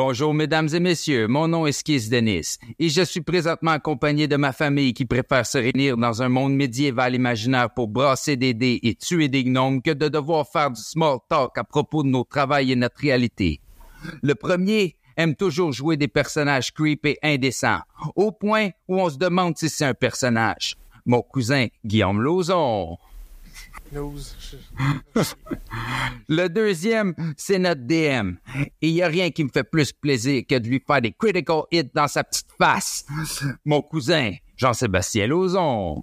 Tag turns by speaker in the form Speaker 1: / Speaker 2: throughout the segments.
Speaker 1: Bonjour, mesdames et messieurs. Mon nom est Skis Denis et je suis présentement accompagné de ma famille qui préfère se réunir dans un monde médiéval imaginaire pour brasser des dés et tuer des gnomes que de devoir faire du small talk à propos de nos travails et notre réalité. Le premier aime toujours jouer des personnages creep et indécents, au point où on se demande si c'est un personnage. Mon cousin Guillaume Lauzon. Le deuxième, c'est notre DM. Et il n'y a rien qui me fait plus plaisir que de lui faire des critical hits dans sa petite face. Mon cousin, Jean-Sébastien Lauzon.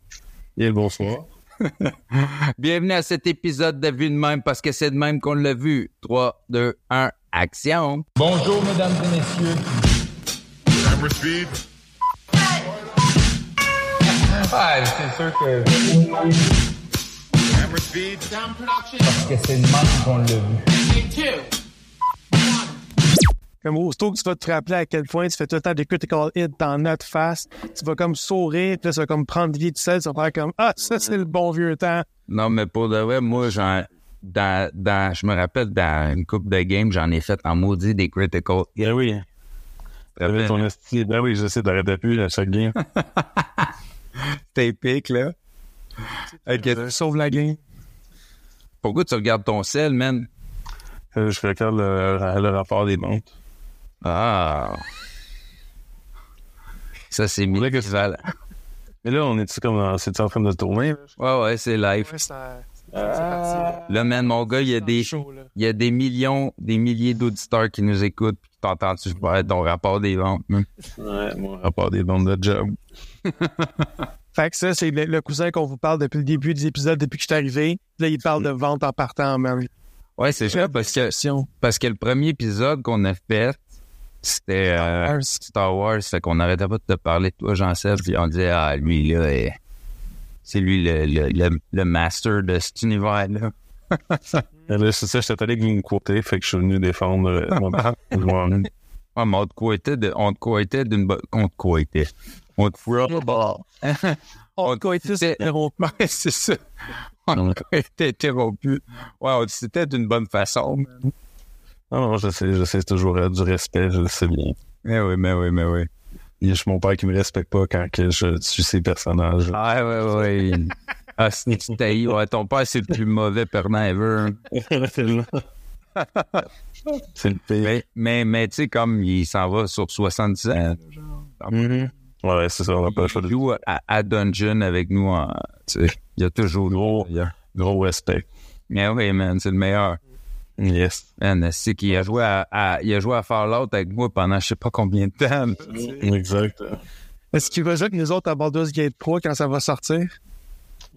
Speaker 2: Et bonsoir.
Speaker 1: Bienvenue à cet épisode de Vue de même parce que c'est de même qu'on l'a vu. 3, 2, 1, action.
Speaker 3: Bonjour, mesdames et messieurs.
Speaker 4: Camera speed.
Speaker 3: Ah, c'est sûr que,
Speaker 4: Camera speed.
Speaker 3: que c'est de même qu'on l'a vu.
Speaker 5: Comme aussitôt que tu vas te rappeler à quel point tu fais tout le temps des critical hits dans notre face, tu vas comme sourire, puis là, ça va comme prendre vie tout seul, tu vas faire comme Ah, ça, c'est le bon vieux temps.
Speaker 1: Non, mais pour de vrai, moi, j'en, dans, dans, je me rappelle, dans une coupe de games, j'en ai fait en maudit des critical hits.
Speaker 2: Ben oui. T'avais ton esti. Ben oui, je sais, t'arrêtais plus à chaque game.
Speaker 1: T'es épique, là. Ok.
Speaker 5: Sauve la game.
Speaker 1: Pourquoi tu regardes ton sel, man?
Speaker 2: Euh, je regarde le, le rapport des ventes.
Speaker 1: Ah. Ça, c'est mieux que ça.
Speaker 2: Mais là, on est-tu comme dans, c'est en train de tourner?
Speaker 1: Ouais, ouais, c'est live.
Speaker 5: Ouais, ça-
Speaker 1: Là, man, mon gars, il y a des,
Speaker 5: show,
Speaker 1: il y a des millions, des milliers d'auditeurs qui nous écoutent puis faire ton rapport des ventes, man?
Speaker 2: Ouais, mon rapport des ventes de job.
Speaker 5: Fait que ça, c'est le, le cousin qu'on vous parle depuis le début des épisodes, depuis que je suis arrivé. Là, il parle de vente en partant, man.
Speaker 1: Ouais, c'est ça, parce que, parce que le premier épisode qu'on a fait, c'était euh,
Speaker 5: Wars.
Speaker 1: Star Wars, fait qu'on arrêtait pas de te parler de toi, Jean-Seb, puis on disait, ah, lui, là, eh, c'est lui le, le, le, le master de cet univers-là.
Speaker 2: Et là, c'est ça, j'étais allé avec une côté, fait que je suis venu défendre euh, mon.
Speaker 1: Ouais, mais on te coïtait de- on te coïtait d'une bonne, on te coïtait. On te
Speaker 5: On
Speaker 1: c'était-
Speaker 5: interrompu.
Speaker 1: C'est ça. On a été interrompu. Ouais, on- c'était d'une bonne façon.
Speaker 2: Non, non, je sais, je sais, c'est toujours euh, du respect, je le sais bien.
Speaker 1: Mais oui, mais oui, mais oui.
Speaker 2: Il y a mon père qui me respecte pas quand que je suis ses personnages.
Speaker 1: Ah, ouais, ouais. Ah, t'haïs. Ouais, ton père, c'est le plus mauvais perdant ever.
Speaker 2: c'est le pire.
Speaker 1: Mais, mais, mais tu sais, comme il s'en va sur 70 ans,
Speaker 2: Mhm. Ouais, c'est ça, on n'a pas le choix
Speaker 1: il
Speaker 2: de
Speaker 1: joue à, à Dungeon avec nous. en- tu sais, il y a toujours
Speaker 2: Gros. Gros respect.
Speaker 1: Mais oui, man, c'est le meilleur.
Speaker 2: Yes.
Speaker 1: Man, c'est qu'il a joué à, à- il a joué à Fallout avec moi pendant je sais pas combien de temps.
Speaker 2: Exact.
Speaker 5: Est-ce qu'il va jouer avec nous autres à Baldur's Gate 3 quand ça va sortir?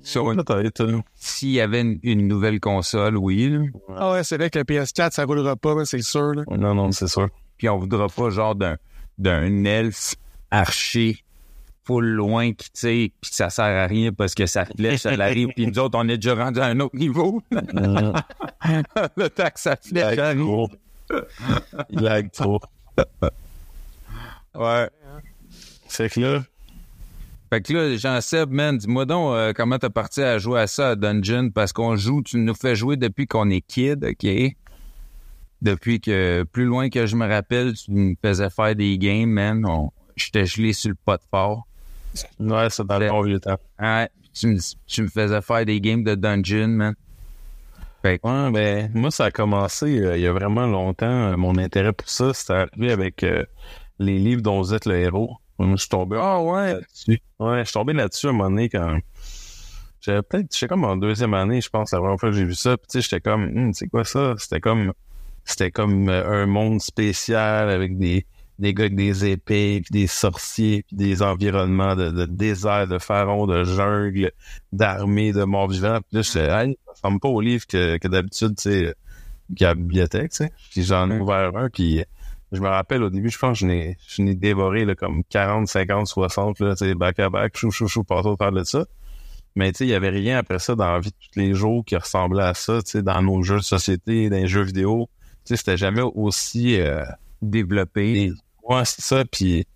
Speaker 1: Sur une-
Speaker 2: Peut-être. euh,
Speaker 1: S'il y avait une, une nouvelle console, oui. là.
Speaker 5: Ah ouais, c'est vrai que le PS4, ça roulera pas, mais c'est sûr. Là.
Speaker 2: Non, non, c'est sûr.
Speaker 1: Puis on voudra pas genre d'un d'un elfe archer full loin qui tire puis ça sert à rien parce que sa flèche elle arrive puis nous autres on est déjà rendu à un autre niveau. le temps que
Speaker 2: Il
Speaker 1: flèche
Speaker 2: lag
Speaker 1: arrive.
Speaker 2: trop. Il lag trop.
Speaker 1: Ouais.
Speaker 2: C'est que là,
Speaker 1: Fait que là, Jean-Seb, man, dis-moi donc euh, comment t'as parti à jouer à ça à Dungeon? Parce qu'on joue, tu nous fais jouer depuis qu'on est kid, OK? Depuis que, plus loin que je me rappelle, tu nous faisais faire des games, man. On- J'étais gelé sur le pot fort.
Speaker 2: ouais, c'est dans le bon vieux temps.
Speaker 1: Ouais, tu me, tu me faisais faire des games de Dungeon, man. Fait que,
Speaker 2: Ouais, ben, moi, ça a commencé euh, il y a vraiment longtemps. euh, mon intérêt pour ça, c'était arrivé avec euh, les livres dont vous êtes le héros. Moi, je suis tombé
Speaker 1: Ah ouais?
Speaker 2: là-dessus. Ouais, je suis tombé là-dessus à un moment donné quand. J'avais peut-être, j'étais comme en deuxième année, je pense, la première fois que j'ai vu ça. Puis, tu sais, j'étais comme, Hum, c'est quoi ça? C'était comme, c'était comme euh, un monde spécial avec des, des gars avec des épées, puis des sorciers, puis des environnements de, de désert, de pharaons, de jungle, d'armées, de morts vivants. Puis là, j'étais, hey, ça ressemble pas au livre que, que d'habitude, tu sais, qu'il y a à la bibliothèque, tu sais. Puis j'en ai ouvert un, puis je me rappelle au début, je pense que je n'ai, je n'ai dévoré là, comme 40, 50, 60, là, tu sais, back à back, chou, chou, chou, partout parle de ça. Mais tu sais, il y avait rien après ça dans la vie de tous les jours qui ressemblait à ça, tu sais, dans nos jeux de société, dans les jeux vidéo. Tu sais, c'était jamais aussi euh,
Speaker 1: Développé.
Speaker 2: Ouais, c'est ça. Puis,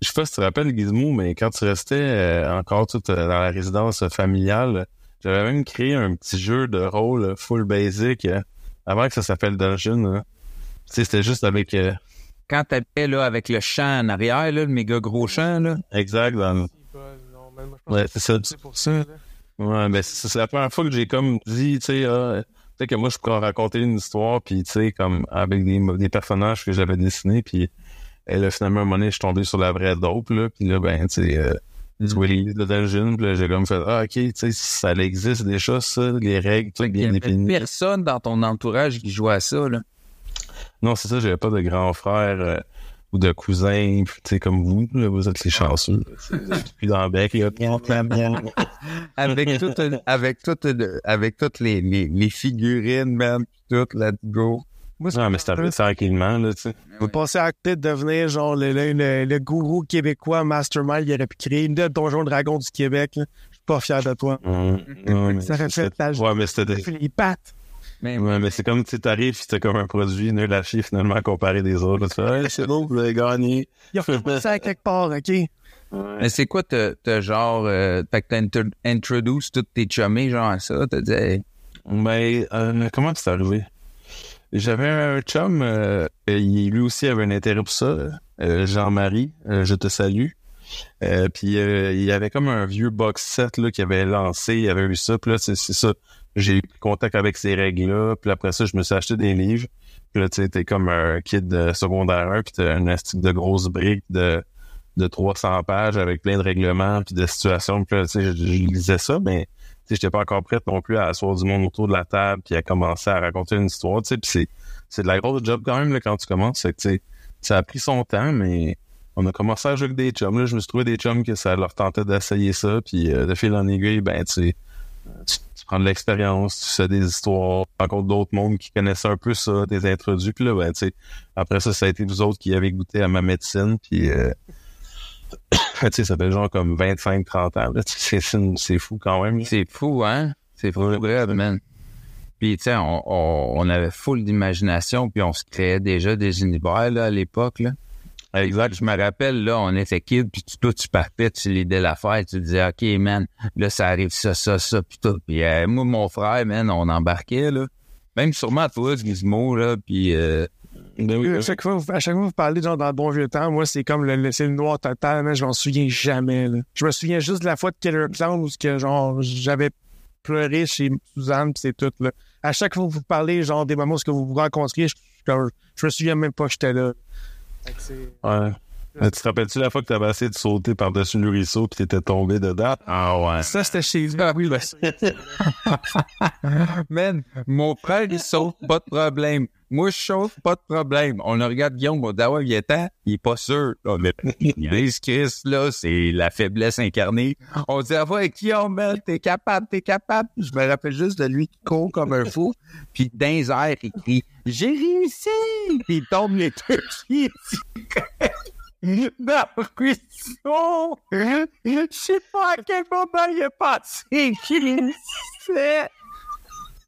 Speaker 2: je sais pas si tu te rappelles, Gizmo, mais quand tu restais euh, encore tout euh, dans la résidence familiale, j'avais même créé un petit jeu de rôle full basic euh, avant que ça s'appelle Dungeon. hein. Tu sais, c'était juste avec euh,
Speaker 1: quand t'habitais là avec le champ en arrière, là, le méga gros champ, là.
Speaker 2: Exact. dans- Ouais, c'est ça.
Speaker 5: C'est pour ça.
Speaker 2: Ouais, ben c'est c'est la première fois que j'ai comme dit, tu sais, ah, peut-être que moi je pourrais raconter une histoire, puis tu sais, comme avec des, des personnages que j'avais dessinés, puis et là, finalement, à un moment donné, je suis tombé sur la vraie dope, là, puis là, ben, tu sais, euh, les de dungeon, puis là, j'ai comme fait, ah, ok, tu sais, ça existe déjà, ça, les règles, tout bien
Speaker 1: avait
Speaker 2: défini.
Speaker 1: personne dans ton entourage qui jouait à ça, là.
Speaker 2: Non, c'est ça, j'avais pas de grand frère euh, ou de cousin, tu sais, comme vous, là, vous êtes les chanceux. Puis dans le bec, là,
Speaker 1: Avec toutes, avec toutes, avec toutes les, les, les figurines, man, pis tout, let's go.
Speaker 5: Moi,
Speaker 2: non, mais c'est arrivé tranquillement, là, tu sais.
Speaker 5: Vous pensez à côté de devenir genre le, le, le, le gourou québécois mastermind, il aurait pu créer une de Donjon Dragon du Québec. là. Je suis pas fier de toi.
Speaker 2: Mais
Speaker 5: Ça aurait fait
Speaker 2: c'était-
Speaker 5: ta
Speaker 2: Ouais, mais c'était
Speaker 5: les pattes.
Speaker 1: Mais,
Speaker 2: Ouais, mais c'est comme, tu sais, t'arrives, c'était comme un produit nul à chier, finalement, comparé des autres. Tu fais, Hey, c'est bon, vous avez gagné.
Speaker 5: Il a fait ça à quelque part, OK?
Speaker 1: mais c'est quoi, t'as, t'as genre, euh, fait que t'as inter- introduce tous tes chummés, genre, à ça, t'as dit, hey,
Speaker 2: Mais, euh, comment c'est arrivé? J'avais un chum, euh, il, lui aussi avait un intérêt pour ça, euh, Jean-Marie, euh, je te salue. Euh, puis il y avait comme un vieux box set là, qu'il avait lancé, il avait eu ça, puis là, c'est ça. J'ai eu contact avec ces règles-là, puis après ça, je me suis acheté des livres. Puis là, tu sais, t'es comme un kid secondaire 1, puis t'as un astique de grosses briques de, de 300 pages avec plein de règlements, puis de situations. Puis là, tu sais, je, je lisais ça, mais sais, j'étais pas encore prête non plus à asseoir du monde autour de la table, puis à commencer à raconter une histoire, tu sais, c'est, c'est de la grosse job quand même, là, quand tu commences. C'est que, tu sais, ça a pris son temps, mais on a commencé à jouer avec des chums. Là, je me suis trouvé des chums que ça leur tentait d'essayer ça, puis euh, de fil en aiguille, ben, tu sais, tu, prends de l'expérience, tu fais des histoires, tu rencontres d'autres mondes qui connaissaient un peu ça, des introduits, puis là, ben, tu sais, après ça, ça a été vous autres qui avez goûté à ma médecine, puis euh, tu sais, ça fait genre comme 25-30 ans, là, tu sais, c'est, fou quand même.
Speaker 1: c'est fou, hein? C'est fou, vrai, man. Puis, tu sais, on, on, on avait full d'imagination, puis on se créait déjà des univers, là, à l'époque, là. Exact. Je me rappelle, là, on était kid, puis tu, toi, tu partais, tu lidais l'affaire, tu disais, OK, man, là, ça arrive ça, ça, ça, puis tout. Puis euh, moi, mon frère, man, on embarquait, là. Même sûrement toi, Gizmo, là, puis... Euh,
Speaker 2: Ben oui,
Speaker 5: à, chaque fois, à chaque fois que vous parlez genre, dans le bon vieux temps, moi, c'est comme le, le- c'est le noir total, mais je m'en souviens jamais. là. Je me souviens juste de la fois de Killer Clown où que, genre, j'avais pleuré chez Suzanne, puis c'est tout. Là. À chaque fois que vous parlez genre des moments où ce que vous vous rencontriez, je, je, je me souviens même pas que j'étais là.
Speaker 2: Ouais. Mais tu te rappelles-tu la fois que t'avais essayé de sauter par-dessus le ruisseau puis t'étais tombé dedans?
Speaker 1: ah ouais.
Speaker 5: Ça, c'était chez.
Speaker 1: Ah,
Speaker 5: oui,
Speaker 1: ben, Man, mon frère, il saute, pas de problème. Moi, je chauffe, pas de problème. On le regarde Guillaume, on dit, ah ouais, il est temps, il est pas sûr. On est, Niaise, Chris, là, c'est la faiblesse incarnée. On dit, ah ouais, Guillaume, man, t'es capable, t'es capable. Je me rappelle juste de lui qui court comme un fou. Puis dans les airs, il crie, j'ai réussi! Puis il tombe les deux pieds. Non, question! Je sais pas à quel moment il est passé qu'il fait.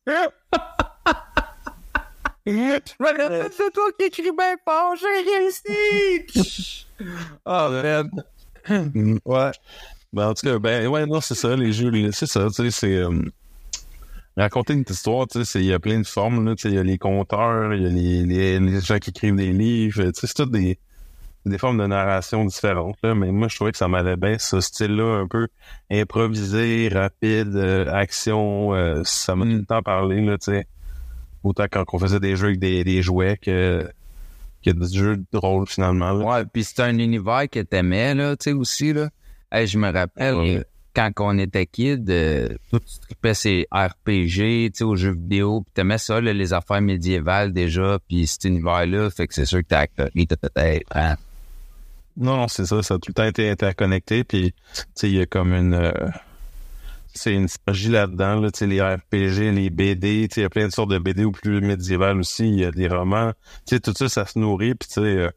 Speaker 1: Je c'est toi qui bien fort, j'ai réussi! Oh, man.
Speaker 2: Ouais. Ben, en tout cas, ben, ouais, non, c'est ça, les jeux, c'est ça, tu sais, c'est, euh, raconter une histoire, tu sais, il y a plein de formes, là, tu sais, il y a les conteurs, il y a les, les, les gens qui écrivent des livres, tu sais, c'est toutes des, des formes de narration différentes, là, mais moi, je trouvais que ça m'allait bien, ce style-là, un peu improvisé, rapide, euh, action, euh, ça m'a tout le temps parlé, là, tu sais. Autant quand on faisait des jeux avec des, des jouets que, que des jeux de rôle, finalement, là.
Speaker 1: Ouais, puis c'est un univers que t'aimais, là, tu sais, aussi, là. Hey, je me rappelle,
Speaker 2: Ouais.
Speaker 1: quand on était kid, euh, tout tu tripais ces RPG, tu sais, aux jeux vidéo, puis t'aimais ça, là, les affaires médiévales déjà, puis cet univers-là, fait que c'est sûr que t'as t'as peut-être... hein.
Speaker 2: Non, non, c'est ça. Ça a tout le temps été interconnecté. Puis, tu sais, il y a comme une... euh, c'est une synergie là-dedans, là, tu sais, les RPG, les BD, tu sais, il y a plein de sortes de BD ou plus médiévales aussi. Il y a des romans. Tu sais, tout ça, ça se nourrit. Puis, tu sais, euh,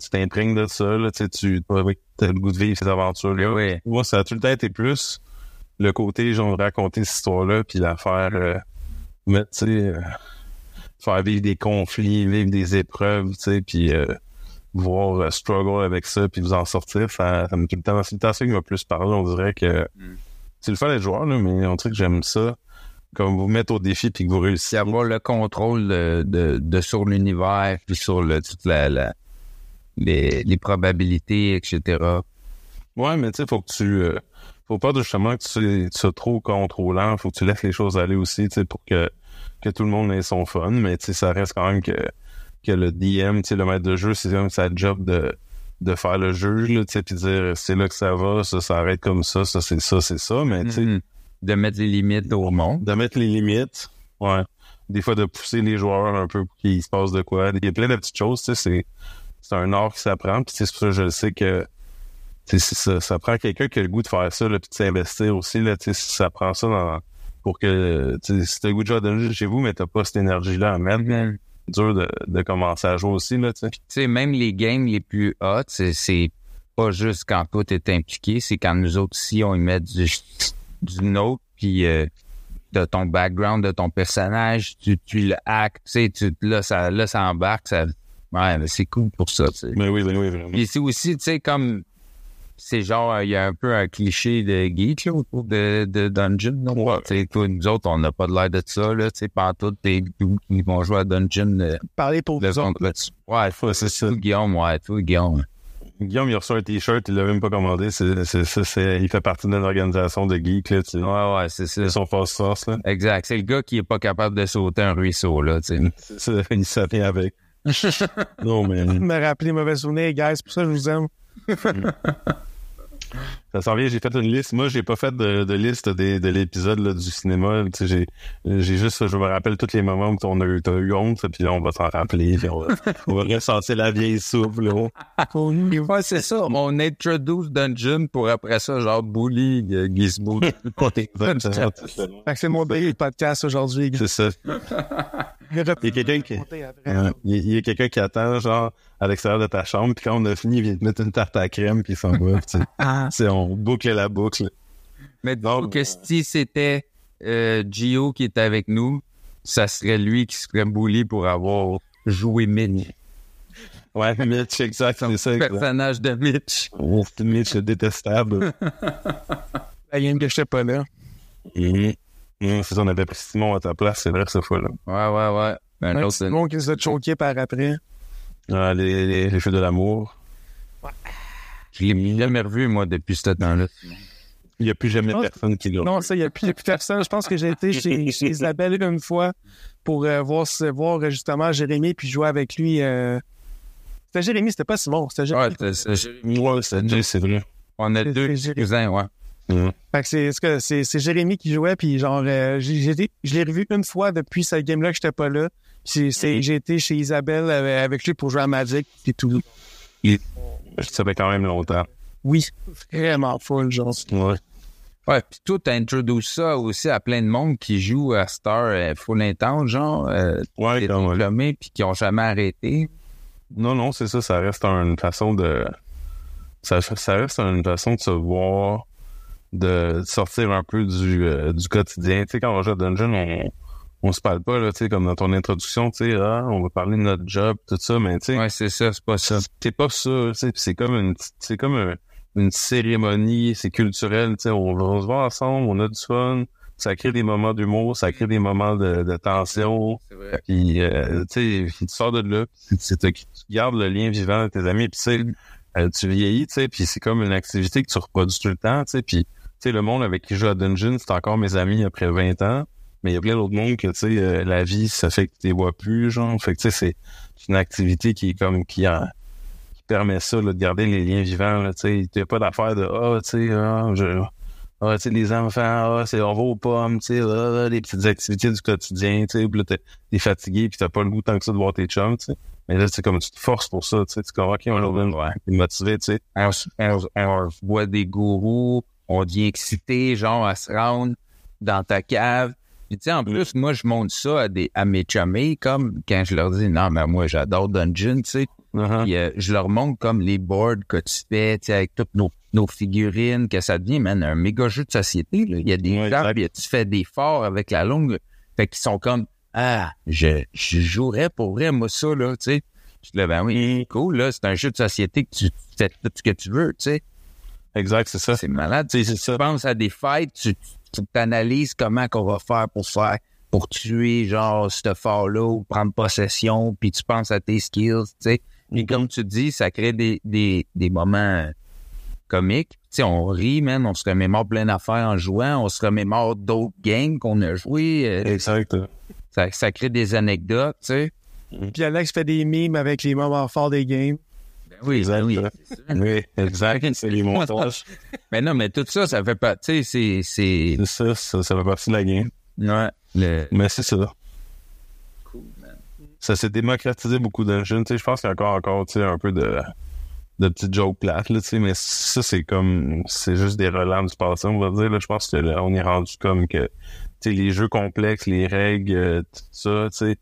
Speaker 2: tu t'imprègnes de ça, là, tu sais, tu as le goût de vivre ces aventures-là.
Speaker 1: Ouais.
Speaker 2: Moi, ça a tout le temps été plus le côté, genre, raconter cette histoire-là, puis la faire... euh, mettre, tu sais... euh, faire vivre des conflits, vivre des épreuves, tu sais, puis... euh, voir euh, struggle avec ça puis vous en sortir, ça, ça me tout le temps, c'est le temps ça qui m'a plus parlé. On dirait que c'est le fun d'être joueur, là, mais on dirait que j'aime ça. Comme vous mettre au défi puis que vous réussissez.
Speaker 1: C'est avoir le contrôle de, de, de sur l'univers, puis sur le, toute la, la, les, les probabilités, etc.
Speaker 2: Ouais, mais tu sais, faut que tu... euh, faut pas justement que tu, tu sois trop contrôlant. Faut que tu laisses les choses aller aussi, tu sais, pour que, que tout le monde ait son fun. Mais tu sais, ça reste quand même que, que le DM, le maître de jeu, c'est comme sa job de, de faire le jeu, là, tu sais, puis dire c'est là que ça va, ça, ça arrête comme ça, ça, c'est ça, c'est ça. Mais tu sais,
Speaker 1: Mhm. De mettre les limites au monde.
Speaker 2: de mettre les limites, ouais. Des fois, de pousser les joueurs un peu pour qu'il se passe de quoi. Il y a plein de petites choses, tu sais, c'est, un art qui s'apprend. Puis c'est pour ça que je le sais que c'est ça, ça prend quelqu'un qui a le goût de faire ça, là, puis de s'investir aussi, là, tu sais, ça prend ça dans, pour que, tu sais, si t'as le goût de jouer à chez vous, mais t'as pas cette énergie-là à mettre,
Speaker 1: Mhm.
Speaker 2: c'est dur de, de commencer à jouer aussi, là, tu sais.
Speaker 1: Même les games les plus hot, c'est, pas juste quand toi t'es impliqué, c'est quand nous autres ici, on y met du, du nôtre, puis euh, de ton background, de ton personnage, tu, tu le hack, tu sais, tu, là, ça, là, ça embarque, ça, ouais, mais c'est cool pour ça, tu sais.
Speaker 2: Mais oui, ben oui, vraiment.
Speaker 1: Puis c'est aussi, tu sais, comme, c'est genre, euh, il y a un peu un cliché de geek, là, autour de, de Dungeon, là.
Speaker 2: Ouais.
Speaker 1: Tu sais, toi, nous autres, on n'a pas de l'air de ça, là, tu sais, pantoute, t'es doux qui vont jouer à Dungeon, euh,
Speaker 5: Parler pour
Speaker 1: le
Speaker 5: vous autres.
Speaker 1: Ouais,
Speaker 2: Ouais, c'est ça.
Speaker 1: Guillaume, ouais, toi, Guillaume.
Speaker 2: Guillaume, il a reçu un t-shirt, il l'a même pas commandé, c'est, c'est, c'est, c'est- il fait partie d'une organisation de geeks, là, tu sais.
Speaker 1: Ouais, ouais, c'est ça.
Speaker 2: C'est son force, là.
Speaker 1: Exact. C'est le gars qui est pas capable de sauter un ruisseau, là, tu sais.
Speaker 2: C'est ça, il s'en vient avec. non, mais
Speaker 5: me rappeler mauvais souvenirs, guys. Pour ça, je vous aime.
Speaker 2: Ça s'en vient, j'ai fait une liste. Moi, j'ai pas fait de, de liste des, de l'épisode du cinéma. J'ai, juste, je me rappelle tous les moments où on a eu, t'as eu honte, puis là, on va s'en rappeler, puis on va, on va ressentir la vieille soupe, là.
Speaker 1: Ouais, c'est ça. On introduce Dungeon pour après ça, genre, bully, euh, Gizmo.
Speaker 5: C'est mon podcast aujourd'hui.
Speaker 2: C'est ça. Il y a quelqu'un qui, il y a- quelqu'un qui attend, genre, à l'extérieur de ta chambre, puis quand on a fini, il vient te mettre une tarte à la crème, puis il s'en va, puis tu sais.
Speaker 5: Ah.
Speaker 2: On boucle la boucle.
Speaker 1: Mais donc, que si c'était euh, Gio qui était avec nous, ça serait lui qui serait bully pour avoir joué Mitch.
Speaker 2: Ouais, Mitch, exact, c'est ça. exact.
Speaker 1: Personnage de Mitch.
Speaker 2: Oh, c'est Mitch, le détestable.
Speaker 5: La game que j'étais pas là.
Speaker 2: C'est ça, on avait pris Simon à ta place, c'est vrai, cette fois-là.
Speaker 1: Ouais, ouais, ouais. Ben,
Speaker 5: petit monde qui nous a choqué par après.
Speaker 2: Ah, les, les, les feux de l'amour.
Speaker 1: je l'ai jamais revu, moi, depuis ce temps-là.
Speaker 2: Il n'y a plus jamais personne qui l'a.
Speaker 5: Non, ça, il n'y a, plus- a personne. Je pense que j'ai été chez, chez Isabelle une fois pour euh, voir, se- voir euh, justement Jérémy puis jouer avec lui. euh. C'était Jérémy, c'était pas Simon. C'était
Speaker 1: Ouais,
Speaker 5: Jérémy.
Speaker 2: Ouais, c'est vrai.
Speaker 1: on a deux cousins, ouais.
Speaker 5: Fait que c'est, c'est que c'est, c'est Jérémy qui jouait, puis genre, euh, j'ai, été- je l'ai revu une fois depuis cette game-là que j'étais pas là. Puis c'est, c'est- j'ai été chez Isabelle euh, avec lui pour jouer à Magic, puis tout.
Speaker 2: Je savais quand même longtemps.
Speaker 5: Oui, vraiment full, genre.
Speaker 2: Ouais.
Speaker 1: Ouais, puis toi, t'as introduit ça aussi à plein de monde qui joue à Star euh, Full Intense, genre, euh,
Speaker 2: Ouais,
Speaker 1: diplômés, puis qui ont jamais arrêté.
Speaker 2: Non, non, c'est ça, ça reste une façon de. Ça, ça reste une façon de se voir, de sortir un peu du, euh, du quotidien. Tu sais, quand on joue à Dungeon, on, on se parle pas, là, tu sais, comme dans ton introduction, tu sais, ah, on va parler de notre job, tout ça, mais tu sais,
Speaker 1: Ouais, c'est ça, c'est pas ça.
Speaker 2: c'est pas ça, tu sais, c'est comme une, c'est comme un- une cérémonie, c'est culturel, tu sais, on, va- on se voit ensemble, on a du fun, ça crée des moments d'humour, ça crée des moments de, de tension,
Speaker 1: C'est vrai.
Speaker 2: puis euh, tu sais, tu sors de là, tu, tu- gardes le lien vivant avec tes amis, puis tu sais, euh, tu vieillis, tu sais, puis c'est comme une activité que tu reproduis tout le temps, tu sais, puis le monde avec qui je joue à Dungeon, c'est encore mes amis après 20 ans, mais il y a plein d'autres mondes que, tu sais, euh, la vie, ça fait que tu les vois plus, genre, fait tu sais, c'est une activité qui est comme, qui, permet ça, là, de garder les liens vivants, tu sais, pas d'affaire de, ah, tu sais, je... Ah, tu sais, les enfants, ah, c'est, on va aux pommes, tu sais, les petites activités du quotidien, tu sais, puis là, t'es, fatigué, puis t'as pas le goût tant que ça de voir tes chums. Mais là, c'est comme tu te forces pour ça, tu sais, tu OK, on motivé, tu sais.
Speaker 1: voit des gourous, on devient excité, genre, à se rendre dans ta cave. Puis, tu sais, en plus, moi, je montre ça à, des, à mes chummies, comme quand je leur dis, non, mais moi, j'adore Dungeon, tu sais. Puis, euh, je leur montre comme les boards que tu fais, tu sais, avec toutes nos, nos figurines, que ça devient, man, un méga jeu de société, là. Il y a des
Speaker 2: Ouais,
Speaker 1: gens, puis tu fais des forts avec la longue. Fait qu'ils sont comme, ah, je, je jouerais pour vrai, moi, ça, là, tu sais. Je dis, ben oui, cool, là, c'est un jeu de société que tu fais tout ce que tu veux, tu sais.
Speaker 2: Exact, c'est ça.
Speaker 1: C'est malade. Tu sais, tu penses à des fêtes, tu, tu t'analyses comment qu'on va faire pour faire, pour tuer, genre, ce fort-là ou prendre possession, puis tu penses à tes skills, tu sais. Puis comme tu dis, ça crée des, des, des moments comiques. Tu sais, on rit, man, on se remémore plein d'affaires en jouant, on se remémore d'autres games qu'on a joués. euh,
Speaker 2: Exact.
Speaker 1: ça, ça crée des anecdotes, tu sais.
Speaker 5: Puis Alex fait des mimes avec les moments forts des games.
Speaker 1: Ben oui,
Speaker 2: Exact.
Speaker 1: oui.
Speaker 2: Oui, exact. C'est les montages.
Speaker 1: Mais non, mais tout ça, ça fait pas, tu sais, c'est,
Speaker 2: ça, ça, ça fait partie de la game.
Speaker 1: ouais, le,
Speaker 2: Mais c'est ça. Ça s'est démocratisé beaucoup Dungeon. Tu sais, je pense qu'il y a encore, encore un peu de, de petites jokes plates, là, tu sais, mais ça, c'est comme, c'est juste des relents du passé, on va dire, là. Je pense que là, on est rendu comme que, tu sais, les jeux complexes, les règles, euh, tout ça, tu sais,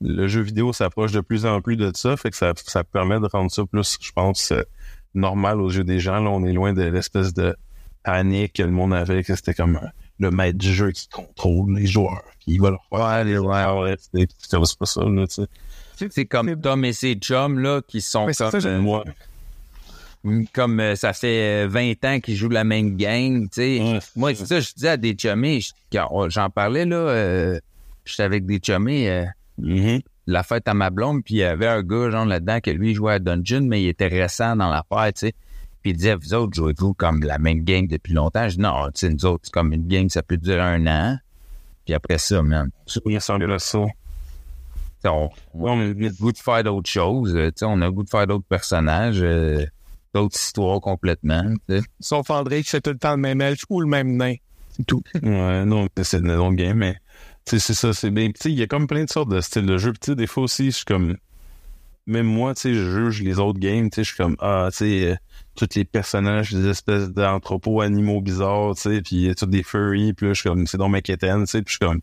Speaker 2: le jeu vidéo s'approche de plus en plus de ça, fait que ça, ça permet de rendre ça plus, je pense, euh, normal aux yeux des gens. Là, on est loin de l'espèce de panique que le monde avait, que c'était comme euh, le maître du jeu qui contrôle les joueurs, puis il va leur faire
Speaker 1: Ouais, les- ouais.
Speaker 2: ouais, c'est pas ça, là, tu sais.
Speaker 1: tu sais, c'est comme Tom et ses chums, là, qui sont
Speaker 5: Mais
Speaker 1: comme,
Speaker 5: ça, j'aime.
Speaker 1: euh,
Speaker 2: Moi,
Speaker 1: comme euh, ça fait euh, 20 ans qu'ils jouent la même gang, tu sais.
Speaker 2: Ouais,
Speaker 1: Moi, c'est ça, je disais à des on- j'en parlais, là, euh, j'étais avec des chummies,
Speaker 2: Mhm.
Speaker 1: la fête à ma blonde, puis il y avait un gars, genre, là-dedans, que lui, jouait à Dungeon, mais il était récent dans l'affaire, tu sais. Puis il disait, vous autres, jouez-vous comme la même game depuis longtemps? Je dis, non, tu sais, nous autres, c'est comme une game, ça peut durer un an. Puis après ça, man, tu
Speaker 2: il ressemble à ça.
Speaker 1: on, on a le goût de faire d'autres choses, euh, tu sais, on a le goût de faire d'autres personnages, euh, d'autres histoires complètement.
Speaker 5: Sauf André qui fait tout le temps le même elfe ou le même nain. C'est tout.
Speaker 2: Ouais, non, c'est une longue game, mais c'est ça, c'est bien. Il y a comme plein de sortes de styles de jeu. Puis des fois aussi, je suis comme. Même moi, tu sais, je juge les autres games, tu sais, je suis comme, ah, tu sais, euh, tous les personnages, des espèces d'anthropos animaux bizarres, tu sais, puis euh, tous des furries, puis là, je suis comme, c'est dans ma quétaine, tu sais, puis je suis comme,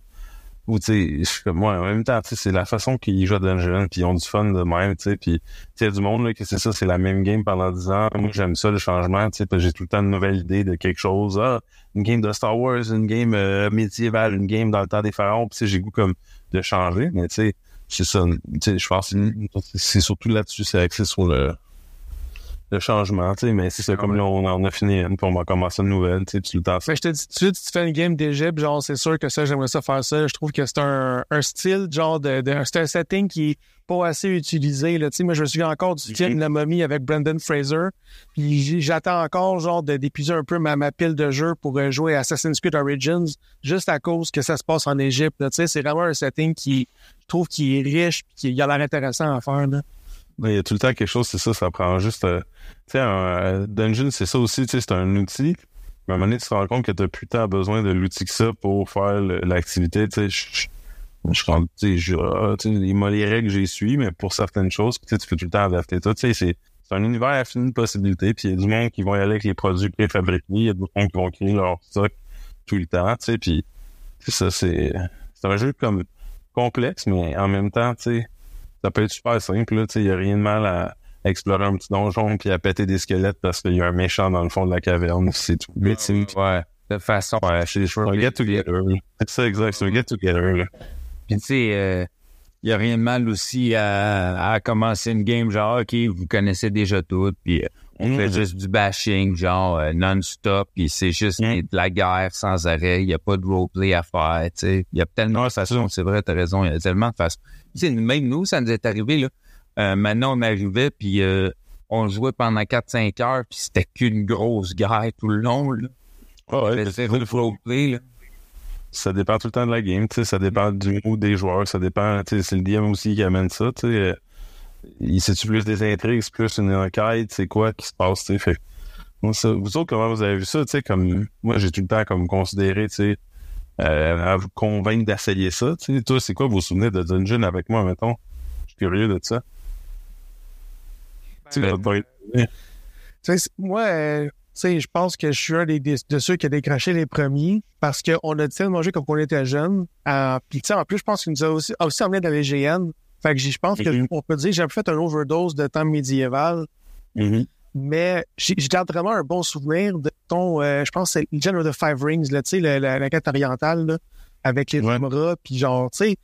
Speaker 2: ou tu sais, ouais, en même temps, c'est la façon qu'ils jouent à Dungeon, puis ils ont du fun de même, tu sais, puis tu sais, du monde, là, que c'est ça, c'est la même game pendant 10 ans. Moi, j'aime ça, le changement, tu sais, j'ai tout le temps une nouvelle idée de quelque chose. Ah, une game de Star Wars, une game euh, médiévale, une game dans le temps des pharaons, puis j'ai goût comme de changer, mais tu sais, c'est ça, tu sais, je pense c'est surtout là-dessus, c'est axé sur le, le changement, tu sais, mais c'est ça, comme là, on, en a fini une, puis on va commencer une nouvelle, tu sais, tout le temps,
Speaker 5: Mais je te dis tout de suite, si tu fais une game d'Égypte, genre, c'est sûr que ça, j'aimerais ça faire ça. Je trouve que c'est un, un style, genre, de, de- c'est un setting qui est pas assez utilisé, là. Tu sais, moi, je me souviens encore du film La momie avec Brendan Fraser. Puis j'attends encore, genre, de- d'épuiser un peu ma, ma pile de jeux pour euh, jouer à Assassin's Creed Origins, juste à cause que ça se passe en Égypte. Tu sais, c'est vraiment un setting qui, je trouve, qui est riche, puis qui a l'air intéressant à faire, là.
Speaker 2: Il y a tout le temps quelque chose, c'est ça, ça prend juste... euh, tu sais, un euh, dungeon, c'est ça aussi, tu sais, c'est un outil. Mais à un moment donné, tu te rends compte que tu plus tant besoin de l'outil que ça pour faire l'activité, tu sais. Je, rends- tu sais, je- ah, les, moi, les règles, j'y suis, mais pour certaines choses, tu peux tout le temps adapter ça. Tu sais, c'est c'est un univers infini de possibilités, puis il y a du monde qui vont y aller avec les produits préfabriqués, il y a du monde qui vont créer leur stock tout le temps, tu sais, puis ça, c'est c'est un jeu comme complexe, mais en même temps, tu sais, ça peut être super simple, là, tu sais, il y a rien de mal à, explorer un petit donjon puis à péter des squelettes parce qu'il y a un méchant dans le fond de la caverne, c'est tout. Mais c'est
Speaker 1: Ouais, de façon...
Speaker 2: ouais, c'est c'est un get together. C'est ça exact, c'est un get together. Là.
Speaker 1: Puis tu sais, euh, il y a rien de mal aussi à, à commencer une game genre, OK, vous connaissez déjà tout, puis euh, on fait juste du bashing, genre euh, non-stop, puis c'est juste
Speaker 2: Mm.
Speaker 1: de la guerre sans arrêt, il y a pas de roleplay à faire, tu sais. Il y a tellement de façons, c'est vrai, t'as raison, il y a tellement de façons. Même nous, ça nous est arrivé, là. Euh, maintenant, on arrivait, puis euh, on jouait pendant 4-5 heures, puis c'était qu'une grosse guerre tout le long, là.
Speaker 2: Ah ouais, c'est-
Speaker 1: zéro roleplay, là.
Speaker 2: ça dépend tout le temps de la game, tu sais, ça dépend du mood des joueurs, ça dépend, tu sais, c'est le DM aussi qui amène ça, tu sais. Il c'est-tu plus des intrigues, c'est plus une enquête, c'est quoi qui se passe, tu sais. Moi, ça, vous autres, comment vous avez vu ça, tu sais, comme, moi, j'ai tout le temps comme considéré, tu sais, euh, à vous convaincre d'essayer ça, tu sais. Toi, c'est quoi vos souvenirs de Dungeon avec moi, mettons? Je suis curieux de ça.
Speaker 1: Ben,
Speaker 5: sais, c'est- moi, euh, tu sais, je pense que je suis un des, des- de ceux qui a décroché les premiers parce qu'on a tellement joué quand on était jeune. Euh, Puis, tu sais, en plus, je pense qu'il nous a aussi, aussi emmené dans les GN. Fait que je pense qu'on peut dire que j'ai fait un overdose de temps médiéval,
Speaker 2: Mhm.
Speaker 5: mais j'ai j'ai garde vraiment un bon souvenir de ton, euh, je pense, que c'est Legend of the Five Rings, là, tu sais, la, la, la quête orientale, là, avec les
Speaker 2: Ouais.
Speaker 5: Puis genre, tu sais,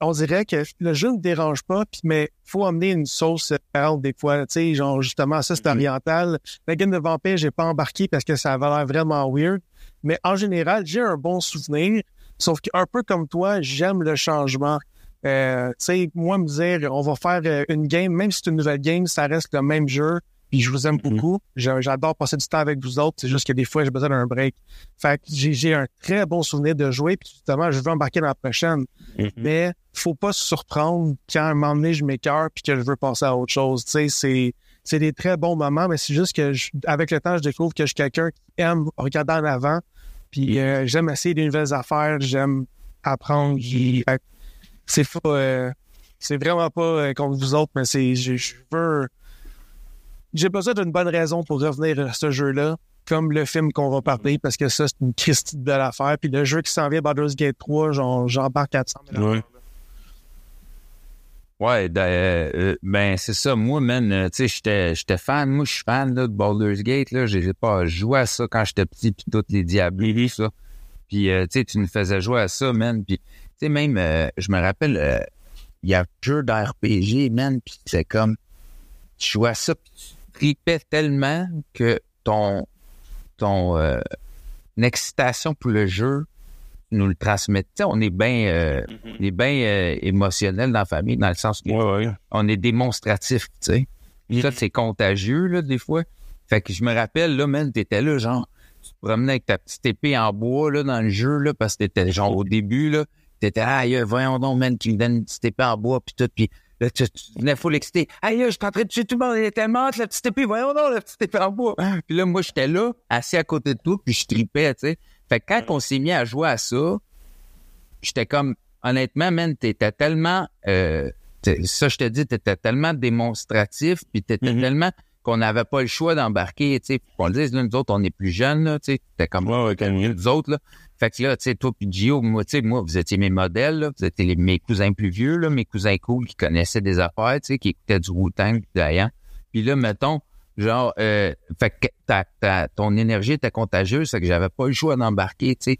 Speaker 5: on dirait que le jeu ne dérange pas, puis mais faut amener une sauce perle des fois, tu sais, genre justement ça c'est
Speaker 2: Mhm.
Speaker 5: oriental. La game de vampire, j'ai pas embarqué parce que ça avait l'air vraiment weird, mais en général, j'ai un bon souvenir, sauf qu'un peu comme toi, j'aime le changement. Euh, tu sais, moi, me dire, on va faire euh, une game, même si c'est une nouvelle game, ça reste le même jeu. Puis je vous aime
Speaker 2: Mhm.
Speaker 5: beaucoup. J'a- J'adore passer du temps avec vous autres. C'est juste que des fois, j'ai besoin d'un break. Fait que j'ai un très bon souvenir de jouer. Puis justement, je veux embarquer dans la prochaine.
Speaker 2: Mhm.
Speaker 5: Mais faut pas se surprendre quand à un moment donné, je m'écœure puis que je veux passer à autre chose. Tu sais, c'est c'est des très bons moments, mais c'est juste que je- avec le temps, je découvre que je suis quelqu'un qui aime regarder en avant. Puis euh, j'aime essayer des nouvelles affaires, j'aime apprendre. Fait C'est pas, euh, c'est vraiment pas euh, contre vous autres, mais c'est, je, veux, j'ai besoin d'une bonne raison pour revenir à ce jeu-là, comme le film qu'on va parler, parce que ça c'est une Christie de belle affaire. Puis le jeu qui s'en vient, Baldur's Gate 3, genre, j'embarque 400 000
Speaker 2: Ouais.
Speaker 1: Ouais, euh, euh, ben c'est ça. Moi, man, tu sais, j'étais, fan. Moi, je suis fan là, de Baldur's Gate. Là, j'ai pas joué à ça quand j'étais petit, puis toutes les Diablos, tout ça. Puis, euh, tu sais, tu nous faisais jouer à ça, man. Puis, tu sais, même, euh, je me rappelle, euh, il y a un jeu d'RPG, man. Puis c'est comme, tu jouais à ça, puis tu tripais tellement que ton, ton euh, excitation pour le jeu, tu nous le transmettais. Tu sais, on est bien, euh, euh, émotionnel dans la famille, dans le sens que
Speaker 2: Ouais, ouais.
Speaker 1: on est démonstratif, tu sais. Ça, c'est contagieux, là, des fois. Fait que je me rappelle, là, man, t'étais là, genre, tu te promenais avec ta petite épée en bois, là, dans le jeu, là, parce que t'étais, genre, au début, là, t'étais, aïe, voyons donc, man, qui me donne une petite épée en bois, puis tout, puis là, tu, tu venais full excité. Aïe, je suis en train de tuer tout le monde, est tellement hâte, la petite épée, voyons donc, la petite épée en bois. Puis là, moi, j'étais là, assis à côté de toi, puis je tripais, tu sais. Fait que quand on s'est mis à jouer à ça, j'étais comme, honnêtement, man, t'étais tellement, euh, ça, je te dis, t'étais tellement démonstratif, puis t'étais
Speaker 2: Mhm.
Speaker 1: tellement qu'on n'avait pas le choix d'embarquer, tu sais. Qu'on le dise, là, nous autres, on est plus jeunes, là, tu sais. T'es comme
Speaker 2: Ouais, ouais,
Speaker 1: nous autres, là. Fait que là, tu sais, toi puis Gio, moi, tu sais, moi, vous étiez mes modèles, là. Vous étiez les- mes cousins plus vieux, là, mes cousins cool qui connaissaient des affaires, tu sais, qui écoutaient du Wu-Tang, d'ailleurs. Puis là, mettons, genre, euh, fait que ta, ta- ton énergie était contagieuse, fait que j'avais pas le choix d'embarquer, tu sais.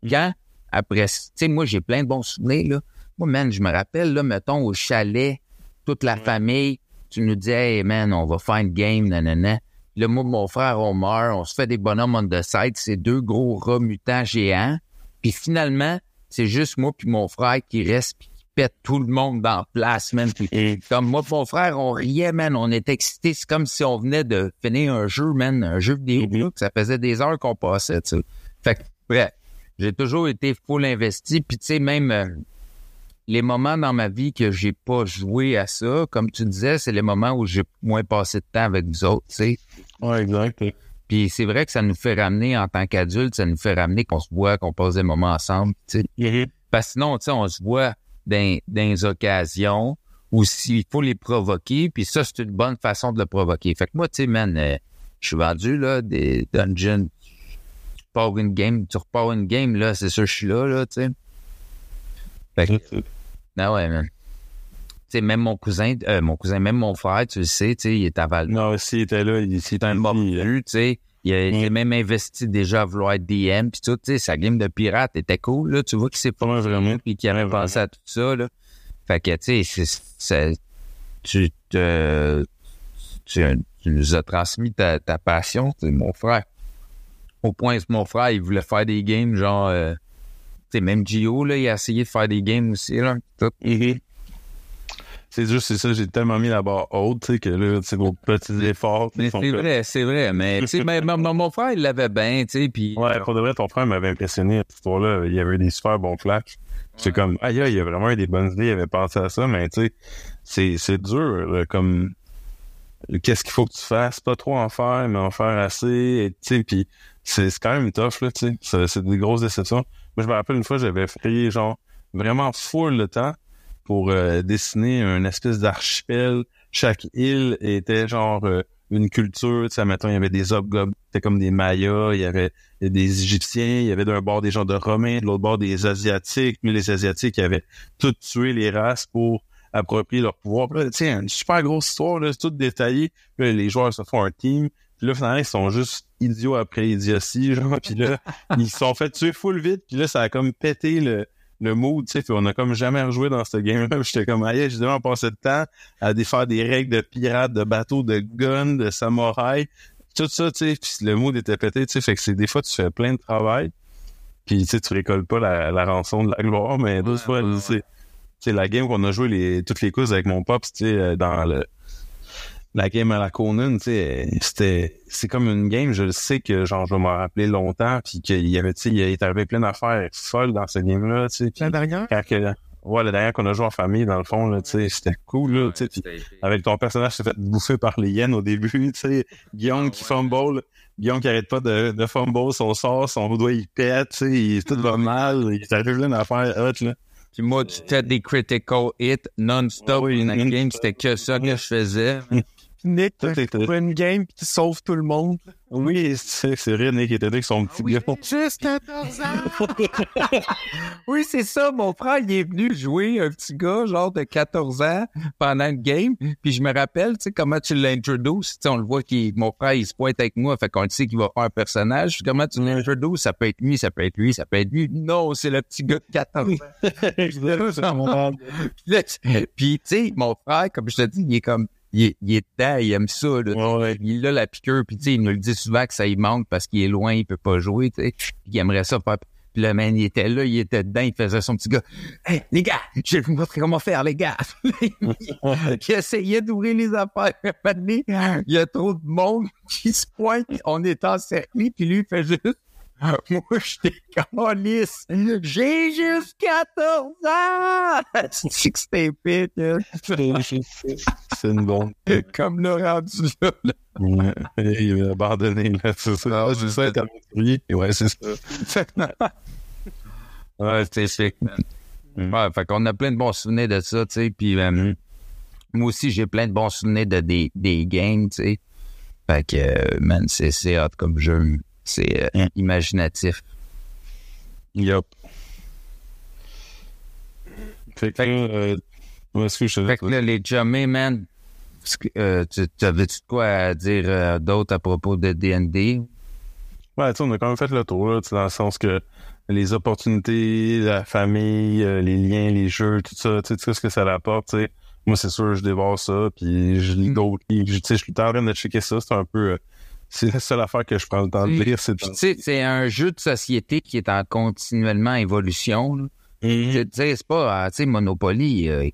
Speaker 1: Puis quand, après, tu sais, moi, j'ai plein de bons souvenirs, là. Moi, man, je me rappelle, là, mettons, au chalet, toute la famille, tu nous disais, hey, man, on va faire une game, nanana. Là, moi, mon frère, on meurt, on se fait des bonhommes on the side, c'est deux gros rats mutants géants. Puis finalement, c'est juste moi puis mon frère qui reste puis qui pète tout le monde dans la place, man. Puis comme moi et mon frère, on riait, man, on était excités. C'est comme si on venait de finir un jeu, man, un jeu vidéo,
Speaker 2: Mhm.
Speaker 1: que ça faisait des heures qu'on passait, tu sais. Fait que, bref, j'ai toujours été full investi. Puis tu sais, même... euh, les moments dans ma vie que j'ai pas joué à ça, comme tu disais, c'est les moments où j'ai moins passé de temps avec vous autres, tu sais.
Speaker 2: Ouais, exact.
Speaker 1: Puis c'est vrai que ça nous fait ramener en tant qu'adulte, ça nous fait ramener qu'on se voit, qu'on passe des moments ensemble, tu sais. Parce que sinon, tu sais, on se voit dans, dans des occasions où s'il faut les provoquer, puis ça, c'est une bonne façon de le provoquer. Fait que moi, tu sais, man, euh, je suis vendu, là, des dungeons. Tu pars une game, tu repars une game, là, c'est sûr, je suis là, là, tu sais. Fait que, ah ouais, man. Tu sais, même mon cousin, euh, mon cousin, même mon frère, tu le sais, tu sais, il est à Val
Speaker 2: Non, s'il était là, il s'il était
Speaker 1: un vu, tu sais. Il a, il a même investi déjà à vouloir être DM, puis tout, tu sais, sa game de pirate était cool, là. Tu vois qu'il s'est pas
Speaker 2: Ouais, vraiment.
Speaker 1: puis qu'il avait
Speaker 2: Ouais,
Speaker 1: pensé à tout ça, là. Fait que, tu sais, tu te, tu, tu nous as transmis ta, ta passion, c'est mon frère. Au point où mon frère, il voulait faire des games, genre, euh, sais, même Gio, là, il a essayé de faire des games aussi, là. Tout.
Speaker 2: C'est juste, c'est ça, j'ai tellement mis la barre haute, tu sais, que là, c'est vos petits efforts.
Speaker 1: Mais c'est vrai, c'est vrai. Mais, tu sais, mais mon, frère, il l'avait bien, tu sais, puis...
Speaker 2: Ouais, pour de vrai, ton frère m'avait impressionné à cette histoire-là. Il y avait des super bons flashs. C'est comme, aïe, aïe, il y a vraiment eu des bonnes idées, il avait pensé à ça, mais tu sais, c'est, c'est dur, là, comme, qu'est-ce qu'il faut que tu fasses? Pas trop en faire, mais en faire assez, et tu sais, puis c'est, quand même tough, là, tu sais. C'est, des grosses déceptions. Moi, je me rappelle une fois, j'avais pris, genre, vraiment full le temps pour euh, dessiner une espèce d'archipel. Chaque île était genre euh, une culture, tu sais, mettons, il y avait des Obgob, c'était comme des Mayas, il y avait des Égyptiens, il y avait d'un bord des gens de Romains, de l'autre bord des Asiatiques, mais les Asiatiques ils avaient tout tué les races pour approprier leur pouvoir. Tu sais, une super grosse histoire, là, tout détaillé. Là, les joueurs se font un team. Puis là, finalement, ils sont juste idiots après idiotie, genre. Puis là, ils se sont fait tuer full vite. Puis là, ça a comme pété le, le mood, tu sais. Puis on a comme jamais rejoué dans ce game-là. J'étais comme, aïe, j'ai vraiment passé de temps à défaire des règles de pirates, de bateaux, de guns, de samouraïs. Tout ça, tu sais. Puis le mood était pété, tu sais. Fait que c'est des fois, tu fais plein de travail. Puis, tu sais, tu récoltes pas la, la rançon de la gloire, mais d'autres
Speaker 1: Ouais,
Speaker 2: fois,
Speaker 1: ouais,
Speaker 2: c'est sais, la game qu'on a joué les, toutes les courses avec mon pop, tu sais, euh, dans le, la game à la Conan, tu sais, c'était, c'est comme une game, je le sais que, genre, je vais m'en rappeler longtemps, puis qu'il y avait, tu sais, il est arrivé plein d'affaires folles dans cette game-là, tu sais.
Speaker 5: La dernière?
Speaker 2: quand que, ouais, la dernière qu'on a joué en famille, dans le fond, là, tu sais, c'était cool, là, tu sais, puis avec ton personnage s'est fait bouffer par les hyènes au début, tu sais, Guillaume qui fumble, Guillaume qui arrête pas de, de fumble, son sort, son doigt il pète, tu sais, il, tout va mal, il t'arrive là une affaire hot, là.
Speaker 1: Puis moi, tu fais des critical hits non-stop
Speaker 2: Oui, non-stop.
Speaker 1: game. C'était que ça que je faisais.
Speaker 5: Nick, tu
Speaker 2: était-
Speaker 5: trouves une game puis tu sauves tout le monde.
Speaker 2: Oui, c'est c'est vrai, Nick était là avec son petit gars.
Speaker 5: Juste 14 ans!
Speaker 1: Oui, c'est ça. Mon frère, il est venu jouer un petit gars, genre de 14 ans, pendant une game. Puis je me rappelle, tu sais, comment tu l'introduces. Tu sais, on le voit qu'il, mon frère, il se pointe avec moi, fait qu'on le sait qu'il va faire un personnage. Comment tu l'introduces? Ça peut être lui, ça peut être lui, ça peut être lui. Non, c'est le petit gars de 14 ans. Puis, tu sais, mon frère, comme je te dis, il est comme, il est, il est dedans, il aime ça, là.
Speaker 2: Ouais, ouais.
Speaker 1: Il a la piqûre, puis tu sais, il nous le dit souvent que ça y manque parce qu'il est loin, il peut pas jouer, tu sais. Puis il aimerait ça faire. Puis le man, il était là, il était dedans, il faisait son petit gars. Hey, les gars, je vais vous montrer comment faire, les gars. il essayait d'ouvrir les affaires. Il y a trop de monde qui se pointe. On est encerclés, puis lui, il fait juste. Moi, j'étais lisse. J'ai juste 14 ans! C'est que c'était épique.
Speaker 2: C'est une bombe.
Speaker 1: Comme le rendu là.
Speaker 2: Ouais. Il est abandonné, là, c'est ça. Ah, c'est ça, Ouais, c'est ça.
Speaker 1: Ouais, c'était sick, man.
Speaker 2: Mm.
Speaker 1: Ouais, fait qu'on a plein de bons souvenirs de ça, tu sais. Puis euh, moi aussi, j'ai plein de bons souvenirs de des, des games, tu sais. Fait que, euh, man, c'est, c'est hot comme jeu. C'est euh,
Speaker 2: Mm.
Speaker 1: imaginatif.
Speaker 2: Yup. Fait que, là, euh, où est-ce que je
Speaker 1: Fait que là, les jummés, man, euh, tu, tu avais-tu de quoi à dire euh, d'autre à propos de D&D?
Speaker 2: Ouais, tu sais, on a quand même fait le tour, là, dans le sens que les opportunités, la famille, les liens, les jeux, tout ça, tu sais, tout ce que ça apporte, tu sais. Moi, c'est sûr, je dévore ça, puis je lis
Speaker 1: Mm.
Speaker 2: d'autres livres. Tu sais, je suis en train de checker ça, c'est un peu... c'est la seule affaire que je prends le temps de lire, c'est...
Speaker 1: Tu sais, c'est un jeu de société qui est en continuellement évolution. là.
Speaker 2: Mhm.
Speaker 1: Je dire, c'est pas, euh, tu sais, Monopoly, euh,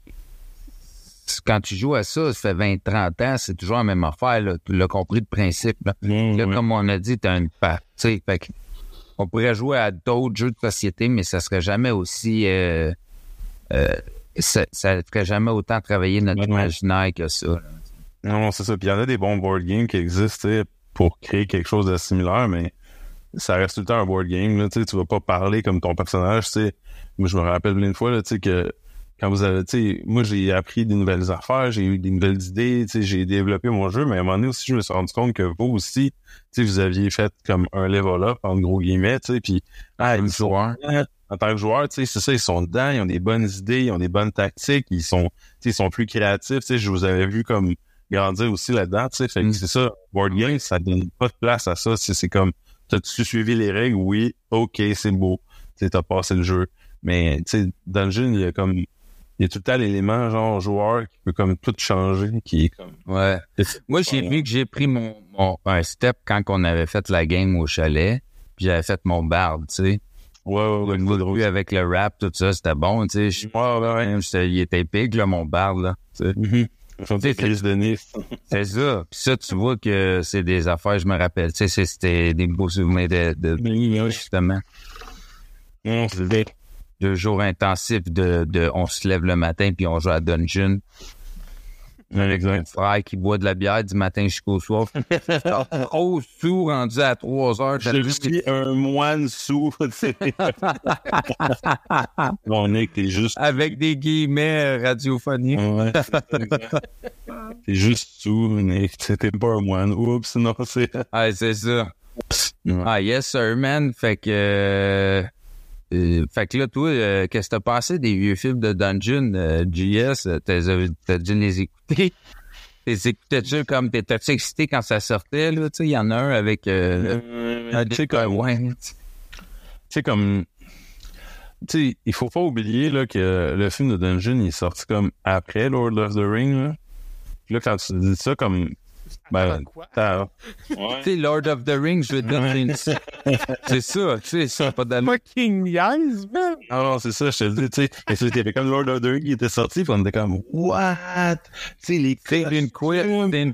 Speaker 1: quand tu joues à ça, ça fait 20, 30 ans, c'est toujours la même affaire, là. Tu l'as compris le principe, là.
Speaker 2: Mhm,
Speaker 1: Là, comme on a dit, t'as une part, tu sais, on pourrait jouer à d'autres jeux de société, mais ça serait jamais aussi, euh, euh, ça, ça ferait jamais autant travailler notre imaginaire que ça. là.
Speaker 2: Non, c'est ça. Puis il y en a des bons board games qui existent pour créer quelque chose de similaire, mais ça reste tout le temps un board game. Là, tu vas pas parler comme ton personnage. tu sais. Moi, je me rappelle plein de fois là, tu sais, que quand vous avez, tu sais, moi, j'ai appris des nouvelles affaires, j'ai eu des nouvelles idées, tu sais, j'ai développé mon jeu, mais à un moment donné aussi, je me suis rendu compte que vous aussi, tu sais, vous aviez fait comme un level up, en gros guillemets, tu sais, puis ah, ils sont en tant que joueur, tu sais, c'est ça, ils sont dedans, ils ont des bonnes idées, ils ont des bonnes tactiques, ils sont, tu sais, ils sont plus créatifs, tu sais, je vous avais vu comme grandir aussi là-dedans, tu sais, fait que
Speaker 1: Mm.
Speaker 2: c'est ça, board game, ça donne pas de place à ça, c'est comme, t'as-tu suivi les règles? Oui, ok, c'est beau, tu t'as passé le jeu, mais, tu sais, dans le jeu, il y a comme, il y a tout le temps l'élément, genre, joueur, qui peut comme tout changer, qui est comme,
Speaker 1: Ouais. Moi, j'ai vu que j'ai pris mon, mon un step quand on avait fait la game au chalet, puis j'avais fait mon bard, tu sais.
Speaker 2: ouais, ouais, ouais,
Speaker 1: début, avec le rap, tout ça, c'était bon, tu sais.
Speaker 2: Ouais, ouais, ouais.
Speaker 1: Il était épique, là, mon bard, là. tu sais. C'est ça. Puis ça, tu vois que c'est des affaires, je me rappelle. Tu sais, c'était des beaux souvenirs de, de justement,
Speaker 2: Non, c'est
Speaker 1: deux jours intensifs de, de on se lève le matin puis on joue à Dungeon.
Speaker 2: Ouais,
Speaker 1: Mon
Speaker 2: exact.
Speaker 1: frère qui boit de la bière du matin jusqu'au soir. Trop sous rendu à 3 heures.
Speaker 2: Je suis un moine sais. Mon Nick, t'es juste.
Speaker 1: Avec des guillemets radiophoniques.
Speaker 2: Ouais, exact. T'es juste sourd, Nick. T'es pas un moine. Oups, non, c'est.
Speaker 1: Ah, c'est ça.
Speaker 2: Ouais.
Speaker 1: Ah, yes, sir, man. Fait que. Euh, fait que là, toi, euh, qu'est-ce que t'as pensé des vieux films de Dungeon, euh, JS? Euh, T'as t'as dû les écouter? T'es écoutais-tu comme t'étais-tu excité quand ça sortait, là? Tu sais, il y en a un avec. Euh,
Speaker 2: tu sais, comme.
Speaker 1: ouais.
Speaker 2: Tu sais, comme. Tu sais, il faut pas oublier là, que le film de Dungeon il est sorti comme après Lord of the Ring. Là, Puis là quand tu dis ça, comme. Ben,
Speaker 1: sais, Lord of the Rings, je dire, c'est une- c'est ça, tu sais, ça, pas d'allure.
Speaker 5: Fucking niaise, man!
Speaker 2: Non, non, c'est ça, je te le dis, tu sais. Mais c'était comme Lord of the Rings qui était sorti, puis on était comme, what? Tu sais, les
Speaker 1: C'est une quiz, c'est une.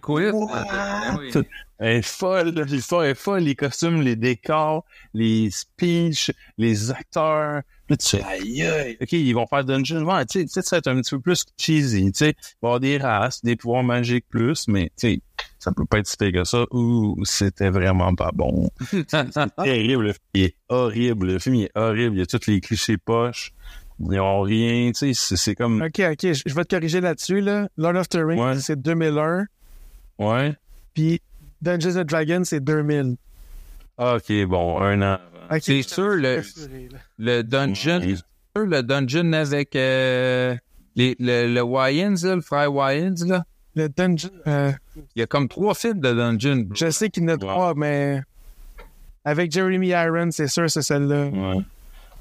Speaker 1: Ah oui.
Speaker 2: Tout- Elle est folle, l'histoire est folle, les costumes, les décors, les speeches, les acteurs. Là, tu fais, aïe, aïe. OK, ils vont faire Dungeon. Ouais, tu sais, tu sais, ça va être un petit peu plus cheesy, tu sais. Il va y avoir des races, des pouvoirs magiques plus, mais, tu sais, ça peut pas être si pire que ça, ou c'était vraiment pas bon. terrible, le film. Il est horrible. Le film, il est horrible. Il y a tous les clichés poches. Ils ont rien, tu sais, c'est- c'est comme,
Speaker 5: Ok, ok, je vais te corriger là-dessus, là. Lord of the Rings,
Speaker 2: Ouais.
Speaker 5: c'est 2001,
Speaker 2: ouais.
Speaker 5: puis Dungeons and Dragons, c'est 2000.
Speaker 2: OK, bon, un an.
Speaker 5: Ok,
Speaker 1: C'est sûr, le-. Le dungeon,
Speaker 2: Ouais.
Speaker 1: sûr, le dungeon avec euh, les, le, le Wayans, là, le frère Wayans, là.
Speaker 5: Le Dungeon, euh,
Speaker 1: Il y a comme trois films de dungeon.
Speaker 5: je sais qu'il y en a trois, mais avec Jeremy Irons, c'est sûr, c'est celle-là.
Speaker 2: Ouais.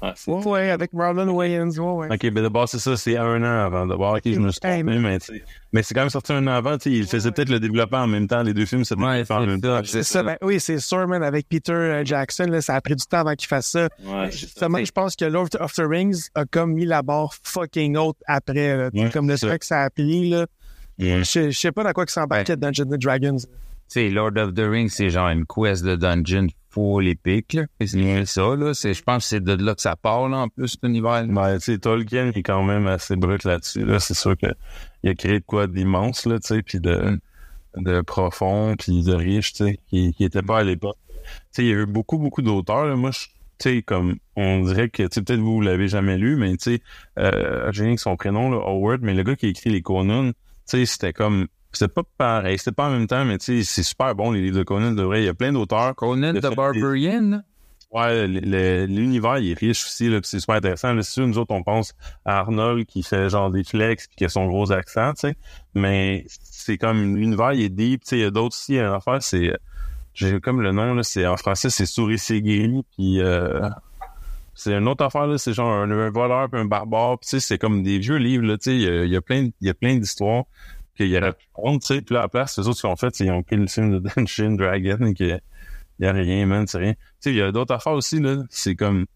Speaker 2: Ah,
Speaker 5: Ouais, ouais, avec Marlon Wayans, ouais, ouais.
Speaker 2: OK, ben d'abord, c'est ça, c'est un an avant. D'abord, OK, je me suis
Speaker 5: Hey,
Speaker 2: trompé, mais tu sais. Mais c'est quand même sorti un an avant, tu sais. Il faisait peut-être le développement en même temps. Les deux films, c'était
Speaker 1: Ouais,
Speaker 2: en
Speaker 1: c'est
Speaker 2: même
Speaker 1: ça,
Speaker 2: temps.
Speaker 5: C'est ça, ben oui, c'est sûr, man, avec Peter euh, Jackson, là, ça a pris du temps avant qu'il fasse ça.
Speaker 2: Ouais.
Speaker 5: Justement, je pense que Lord of the Rings a comme mis la barre fucking haute après, là.
Speaker 2: Ouais,
Speaker 5: comme le
Speaker 2: ça.
Speaker 5: que ça a pris, là.
Speaker 2: Ouais.
Speaker 5: Je je sais pas dans quoi que s'embarquait Dungeons and Dragons.
Speaker 1: Tu sais, Lord of the Rings, c'est genre une quest de dungeon full épique, C'est ça, là. Je pense que c'est de là que ça part, là, en plus, cet univers.
Speaker 2: Ben, tu sais, Tolkien est quand même assez brut là-dessus. Là. C'est sûr que il a créé de quoi d'immense, là, tu sais, puis de, de profond, puis de riche, tu sais, qui, qui était pas à l'époque. Tu sais, il y a eu beaucoup, beaucoup d'auteurs, là. Moi, je, tu sais, comme, on dirait que, tu sais, peut-être vous, l'avez jamais lu, mais tu sais, euh, j'ai rien que son prénom, là, Howard, mais le gars qui a écrit les Conan, sais, c'était comme, c'était pas pareil, c'était pas en même temps, mais tu sais, c'est super bon, les livres de Conan, de vrai. Il y a plein d'auteurs.
Speaker 1: Conan the Barbarian.
Speaker 2: Ouais, l'univers, il est riche aussi, là, c'est super intéressant. Là, c'est sûr, nous autres, on pense à Arnold qui fait genre des flex puis qui a son gros accent, tu sais. Mais c'est comme l'univers, il est deep, tu sais. Il y a d'autres aussi à faire, c'est j'ai comme le nom, là, c'est en français, c'est Souris Segiri, puis euh, c'est une autre affaire, là, c'est genre un, un voleur puis un barbare, puis tu sais, c'est comme des vieux livres, là, tu sais. Il y a, il y a plein, il y a plein d'histoires qu'il y aurait pu prendre, tu sais. Puis là, à la place, les autres, ce qu'ils ont fait, c'est qu'ils ont pris le film de Dungeon Dragon et que il y a rien, man, c'est rien. Tu sais, il y a d'autres affaires aussi, là. C'est comme,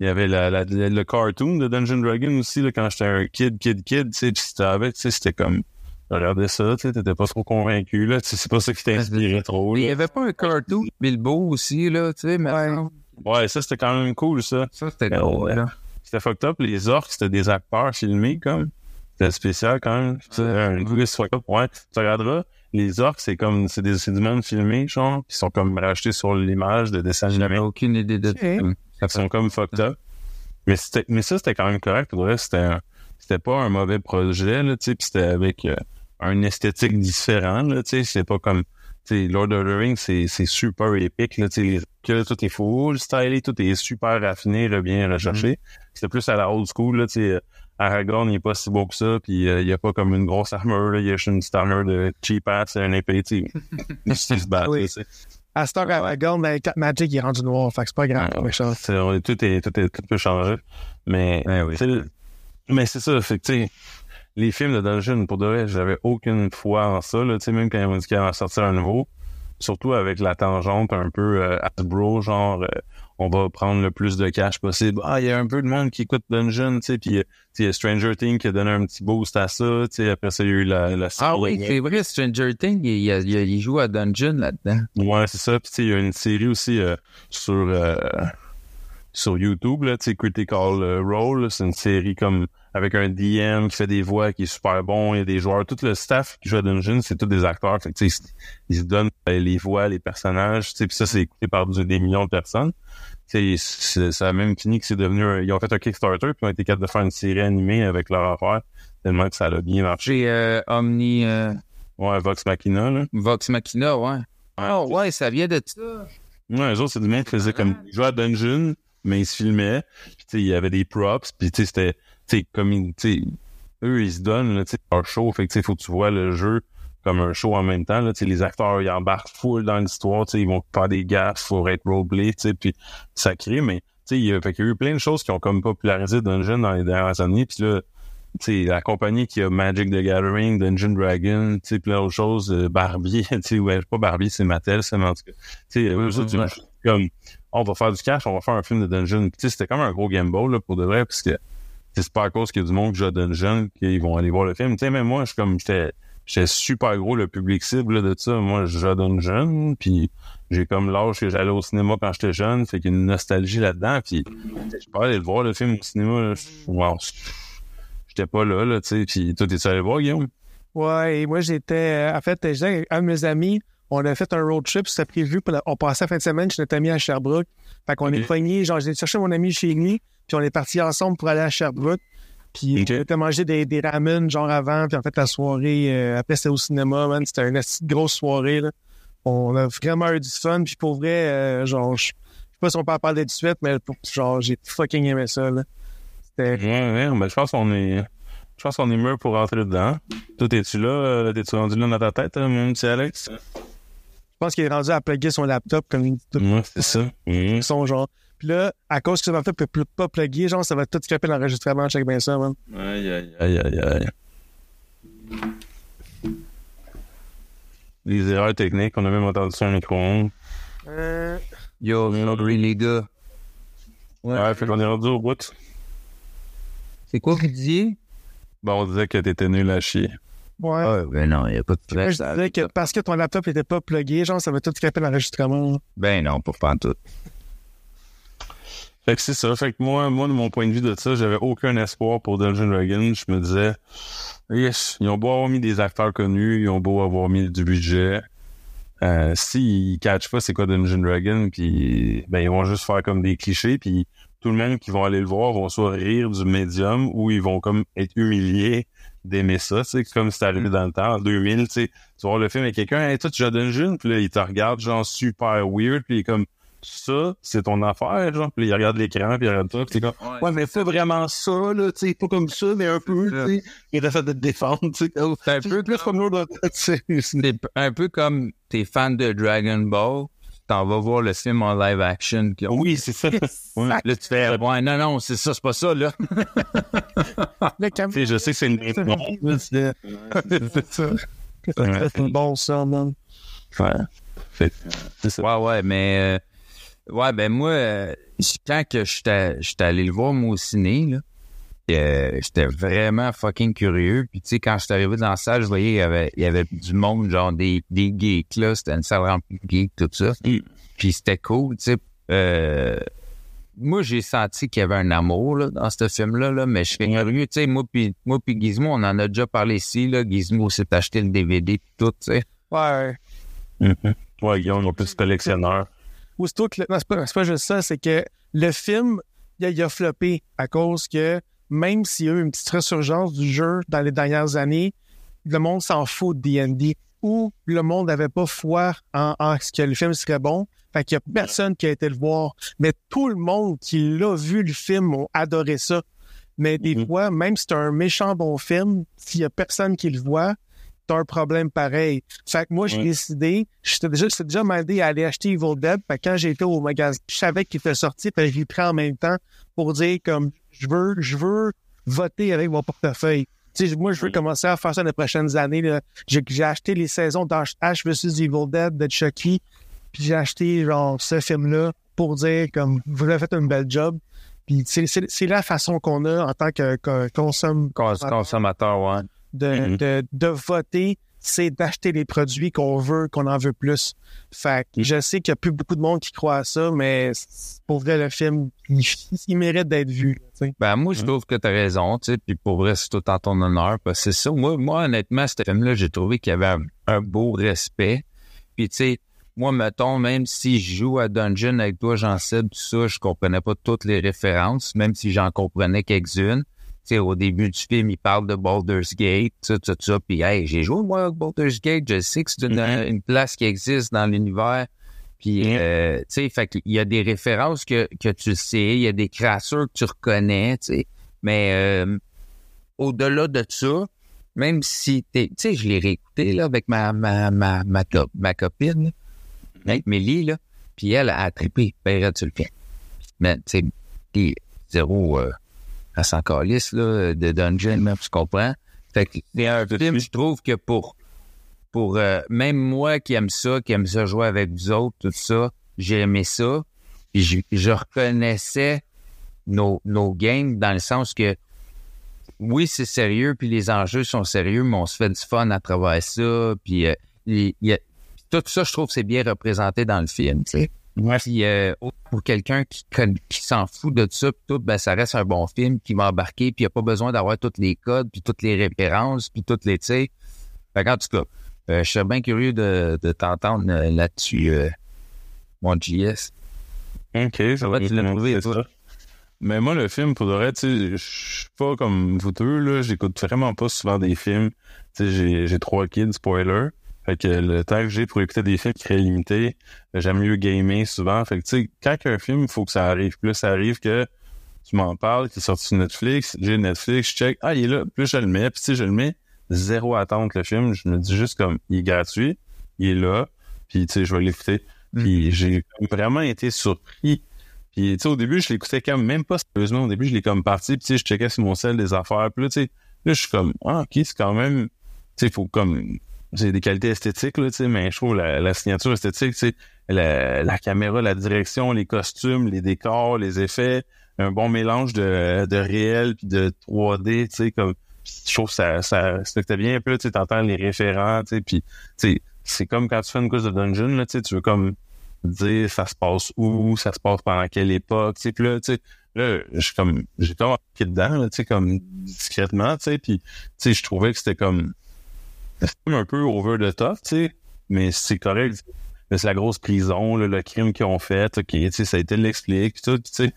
Speaker 2: il y avait la, la- le, le cartoon de Dungeon Dragon aussi, là, quand j'étais un kid, kid, kid, tu sais, pis c'était avec, tu sais, c'était comme, regardez ça, tu sais, t'étais pas trop convaincu, là, tu sais, c'est pas ça qui t'inspirait trop,
Speaker 1: Il y
Speaker 2: là.
Speaker 1: avait pas un cartoon Bilbo aussi, là, tu sais, mais
Speaker 5: Ouais.
Speaker 2: Ouais, ça, c'était quand même cool, ça.
Speaker 1: ça, c'était cool,
Speaker 2: ouais.
Speaker 1: là.
Speaker 2: C'était fucked up. Les orques, c'était des acteurs filmés, comme. C'était spécial, quand même. Un fucked up. Ouais. Tu regarderas, les orques, c'est comme, c'est des, c'est du monde filmé, genre, qui sont comme rachetés sur l'image de dessin
Speaker 1: J'avais
Speaker 2: animé.
Speaker 1: aucune idée de
Speaker 5: Ok.
Speaker 1: ça.
Speaker 2: Ils sont comme fucked up. Mais c'était, mais ça, c'était quand même correct. Pour vrai, c'était un- c'était pas un mauvais projet, là, tu sais, pis c'était avec euh, un esthétique différent, là, tu sais, c'est pas comme, tu sais, Lord of the Rings, c'est, c'est super épique, là, tu sais, les- que tout est full stylé, tout est super raffiné, là, bien recherché. C'était plus à la old school, là, tu sais, Aragorn, il est pas si beau que ça, puis euh, il a pas comme une grosse armure, là, il y a juste une petite armure de cheap ass et un épée, tu sais.
Speaker 5: Oui. À Star Aragorn, ben, Cat Magic, il est rendu noir. Fait que c'est pas grave.
Speaker 2: On est- tout est tout est tout peut changer mais
Speaker 1: Ouais, oui.
Speaker 2: mais c'est ça fait que tu sais les films de Dungeon pour de vrai j'avais aucune foi en ça là même quand ils m'ont dit qu'il allait en sortir un nouveau surtout avec la tangente un peu euh, Hasbro genre euh, on va prendre le plus de cash possible ah il y a un peu de monde qui écoute Dungeon tu sais puis euh, tu sais, il y a Stranger Things qui a donné un petit boost à ça tu sais après ça il y a eu la, la
Speaker 1: Ah oui, c'est vrai, Stranger Things, il, il, il- il joue à Dungeon là-dedans.
Speaker 2: Ouais, c'est ça. Puis tu sais, il y a une série aussi euh, sur sur YouTube, là, tu sais, Critical Role. C'est une série comme avec un DM qui fait des voix, qui est super bon. Il y a des joueurs. Tout le staff qui joue à Dungeon, c'est tous des acteurs. Fait que, ils se donnent les voix, les personnages. Puis ça, c'est écouté par des millions de personnes. Ça a même fini que c'est devenu... un- ils ont fait un Kickstarter, puis ils ont été capables de faire une série animée avec leur affaire. Tellement que ça a bien marché.
Speaker 1: J'ai euh, Omni euh,
Speaker 2: Ouais, Vox Machina, là.
Speaker 1: Vox Machina, ouais. Ah ouais, ça vient de ça.
Speaker 2: Ouais, eux autres, c'est du monde qui faisait comme, ils jouaient à Dungeon, mais ils se filmaient, puis il y avait des props, puis tu sais, c'était, sais, comme, eux, ils se donnent, là, leur show, fait que faut que tu vois le jeu comme un show en même temps, là, les acteurs, ils embarquent full dans l'histoire, ils vont faire des gaffes, faut être roleplay, tu sais, puis ça crée, mais, tu sais, il y a, fait qu'il y a eu plein de choses qui ont comme popularisé Dungeon dans les dernières années, puis là, tu sais, la compagnie qui a Magic the Gathering, Dungeon Dragon, tu plein d'autres choses, euh, Barbie, tu ouais, pas Barbie, c'est Mattel, c'est mais en tout cas. Tu sais,
Speaker 1: ouais.
Speaker 2: comme, on va faire du cash, on va faire un film de Dungeon. Tu sais, c'était comme un gros gamble, là, pour de vrai, parce que c'est pas à cause qu'il y a du monde qui joue à Dungeon qu'ils vont aller voir le film. Tu sais, moi, je suis comme, j'étais, j'étais super gros le public cible là, de ça. Moi, je à Dungeon, puis j'ai comme l'âge que j'allais au cinéma quand j'étais jeune, fait qu'il y a une nostalgie là-dedans, puis je peux aller le voir, le film au cinéma, je- wow, j'étais pas là, là, tu sais, puis toi, t'es allé voir, Guillaume?
Speaker 5: Ouais, et moi, j'étais. euh, En fait, un de mes amis. On a fait un road trip. C'était prévu. Pour la- on passait la fin de semaine chez notre ami à Sherbrooke. Fait qu'on est pognés. Genre, j'ai cherché mon ami chez lui. Puis on est partis ensemble pour aller à Sherbrooke. Puis on était manger des, des ramen, genre avant. Puis en fait, la soirée, euh, après, c'était au cinéma, man. C'était une grosse soirée, là. On a vraiment eu du fun. Puis pour vrai, euh, genre, je sais pas si on peut en parler de suite, mais genre, j'ai fucking aimé ça, là. C'était.
Speaker 2: Ouais, ouais, ben, je pense qu'on est, je pense qu'on est mieux pour rentrer dedans. Toi, t'es-tu là? euh, T'es-tu rendu là dans ta tête, euh, mon petit Alex?
Speaker 5: Je pense qu'il est rendu à plugger son laptop comme il dit tout
Speaker 2: Ouais, c'est ça. Mhm.
Speaker 5: son genre. Puis là, à cause que ce laptop peut plus- pas plugger, genre, ça va tout scraper l'enregistrement, check bien ça, man.
Speaker 2: Aïe, aïe, aïe, aïe, aïe. Les erreurs techniques, on a même entendu sur un micro-ondes.
Speaker 5: Euh,
Speaker 1: Yo, sorry les gars.
Speaker 2: Ouais, fait qu'on est rendu au bout.
Speaker 1: C'est quoi que tu dis?
Speaker 2: Bon, on disait que t'étais nul à chier.
Speaker 5: Ouais.
Speaker 1: Ah, ben non, il a pas de
Speaker 5: je disais que parce que ton laptop était pas plugué, genre, ça va tout scraper l'enregistrement.
Speaker 1: Ben non, pour pas tout.
Speaker 2: Fait que c'est ça. Fait que moi, moi, de mon point de vue de ça, j'avais aucun espoir pour Dungeon Dragon. Je me disais, yes, ils ont beau avoir mis des acteurs connus, ils ont beau avoir mis du budget. Euh, s'ils catchent pas c'est quoi Dungeon Dragon, puis ben ils vont juste faire comme des clichés, puis tout le monde qui vont aller le voir vont soit rire du médium ou ils vont comme être humiliés d'aimer ça, tu sais, comme c'est arrivé dans le temps, en 2000, tu sais, tu vas voir le film avec quelqu'un, hey, toi, tu joues à Dungeon, puis là, il te regarde, genre, super weird, puis il est comme, ça, c'est ton affaire, genre, puis il regarde l'écran, puis il regarde toi, puis t'es comme, ouais, mais fais vraiment ça, là, tu sais, pas comme ça, mais un peu, tu sais, il essaie de te défendre, tu sais,
Speaker 1: C'est un peu
Speaker 2: plus comme nous, là, tu sais,
Speaker 1: C'est un peu comme t'es fan de Dragon Ball, t'en vas voir le film en live action.
Speaker 2: oui, c'est ça, ouais.
Speaker 1: Là, tu fais, ouais, non, non, c'est ça, c'est pas ça, là.
Speaker 2: Je sais que c'est une
Speaker 5: C'est
Speaker 2: c'est ça.
Speaker 5: C'est bon, ça, man.
Speaker 2: Ouais. Fait, c'est ça.
Speaker 1: Ouais, ouais, mais euh, ouais, ben moi, euh, quand que j'étais j'étais allé le voir moi au ciné, là, euh, j'étais vraiment fucking curieux. Puis tu sais, quand j'étais arrivé dans la salle, je voyais il y avait, il y avait du monde, genre des, des geeks là, c'était une salle remplie de geeks, tout ça.
Speaker 2: Mm.
Speaker 1: Puis c'était cool, tu sais. Euh, moi, j'ai senti qu'il y avait un amour là, dans ce film-là, là, mais je suis curieux, tu sais, moi puis moi puis Gizmo, on en a déjà parlé ici, là. Gizmo s'est acheté le DVD pis tout, tu sais.
Speaker 5: Ouais.
Speaker 2: Mhm. Ouais, Guillaume, on plus collectionneur.
Speaker 5: Aussitôt que le- non, c'est pas, c'est pas juste ça, c'est que le film, il a, il a floppé à cause que même s'il y a eu une petite resurgence du jeu dans les dernières années, le monde s'en fout de D&D ou le monde n'avait pas foi en, en ce que le film serait bon. Fait qu'il y a personne qui a été le voir. Mais tout le monde qui l'a vu le film ont adoré ça. Mais des
Speaker 2: Mhm.
Speaker 5: fois, même si c'est un méchant bon film, s'il y a personne qui le voit, t'as un problème pareil. Fait que moi, j'ai
Speaker 2: Ouais.
Speaker 5: décidé, j'étais déjà, j'étais déjà à aller acheter Evil Dead. Fait que quand j'étais au magasin, je savais qu'il était sorti, puis je l'ai pris en même temps pour dire comme je veux, je veux voter avec mon portefeuille. Moi, je veux commencer à faire ça les prochaines années. là. J'ai, j'ai acheté les saisons Ash vs Evil Dead de Chucky, puis j'ai acheté genre ce film-là pour dire comme vous avez fait une belle job. Puis c'est, c'est, c'est la façon qu'on a en tant que, que consomme
Speaker 1: Cons- Consommateur, ouais.
Speaker 5: De,
Speaker 2: Mhm.
Speaker 5: de, de voter, c'est d'acheter les produits qu'on veut, qu'on en veut plus. Fait que
Speaker 2: Mhm.
Speaker 5: je sais qu'il n'y a plus beaucoup de monde qui croit à ça, mais pour vrai, le film, il, il mérite d'être vu. tu.
Speaker 1: Ben, moi, je
Speaker 2: Mhm.
Speaker 1: trouve que t'as raison, tu sais, puis pour vrai, c'est tout en ton honneur, parce que c'est ça. Moi, moi, honnêtement, ce film-là, j'ai trouvé qu'il y avait un, un beau respect. Puis, tu sais, moi, mettons, même si je joue à Dungeon avec toi, j'en sais tout ça, je comprenais pas toutes les références, même si j'en comprenais quelques-unes. Sais, au début du film, il parle de Baldur's Gate, tout ça, ça, puis hey, j'ai joué, moi, à Baldur's Gate, je sais que c'est une,
Speaker 2: Mhm.
Speaker 1: une place qui existe dans l'univers. Puis, euh, tu sais, fait qu'il y a des références que, que tu sais, il y a des créatures que tu reconnais, tu sais. Mais euh, au-delà de ça, même si t'es, tu sais, je l'ai réécouté là avec ma ma ma ma, co- ma copine, là, avec Mélie là, puis elle a trippé, paierait tu le film. Mais tu sais, zéro, euh, elle s'en calisse, là, de Dungeon, même, tu comprends? Fait que c'est un film, je trouve que pour, pour euh, même moi qui aime ça, qui aime ça jouer avec vous autres, tout ça, j'ai aimé ça. Puis je, je reconnaissais nos, nos games dans le sens que oui, c'est sérieux, puis les enjeux sont sérieux, mais on se fait du fun à travers ça. Puis euh, il y a, tout ça, je trouve, c'est bien représenté dans le film. Tu sais.
Speaker 2: Ouais.
Speaker 1: Puis euh, pour quelqu'un qui, qui s'en fout de ça, tout, ben ça reste un bon film qui va embarquer, puis il n'y a pas besoin d'avoir tous les codes, puis toutes les références, puis toutes les, tu sais. Fait qu'en tout cas, euh, je serais bien curieux de, de t'entendre euh, là-dessus, euh, mon JS.
Speaker 2: OK, ça va
Speaker 1: tu l'as trouvé, toi.
Speaker 2: Mais moi, le film, pour de vrai, je suis pas comme vous deux, là. J'écoute vraiment pas souvent des films. Tu sais, j'ai, j'ai trois kids, spoiler. Fait que le temps que j'ai pour écouter des films qui seraient limités, j'aime mieux gamer souvent. Fait que, tu sais, quand un film, il faut que ça arrive. Plus ça arrive que tu m'en parles, qu'il est sorti sur Netflix, j'ai Netflix, je check, ah, il est là, plus je le mets, puis sais, je le mets, zéro attente, le film. Je me dis juste comme, il est gratuit, il est là, puis tu sais, je vais l'écouter. Puis j'ai vraiment été surpris. Puis tu sais, au début, je l'écoutais comme même pas sérieusement. Au début, je l'ai comme parti, puis tu sais, je checkais sur mon sel des affaires. Puis là, tu sais, là, je suis comme, ah, ok, c'est quand même, tu sais, il faut comme, j'ai des qualités esthétiques, là, mais je trouve la, la signature esthétique, la, la caméra, la direction, les costumes, les décors, les effets, un bon mélange de, de réel puis de 3D, tu sais, comme, je trouve que ça, ça respectait bien un peu, tu sais, t'entends les référents, tu sais, puis, c'est comme quand tu fais une course de dungeon, là, tu veux comme dire ça se passe où, ça se passe pendant quelle époque, tu là, tu sais, là, suis comme, j'ai comme dedans, là, tu sais, comme discrètement, tu sais, puis, tu sais, je trouvais que c'était comme, comme un peu over the top, tu sais, mais c'est correct. Mais c'est la grosse prison, le crime qu'ils ont fait, ok, tu sais, ça a été l'explique, tout, tu sais,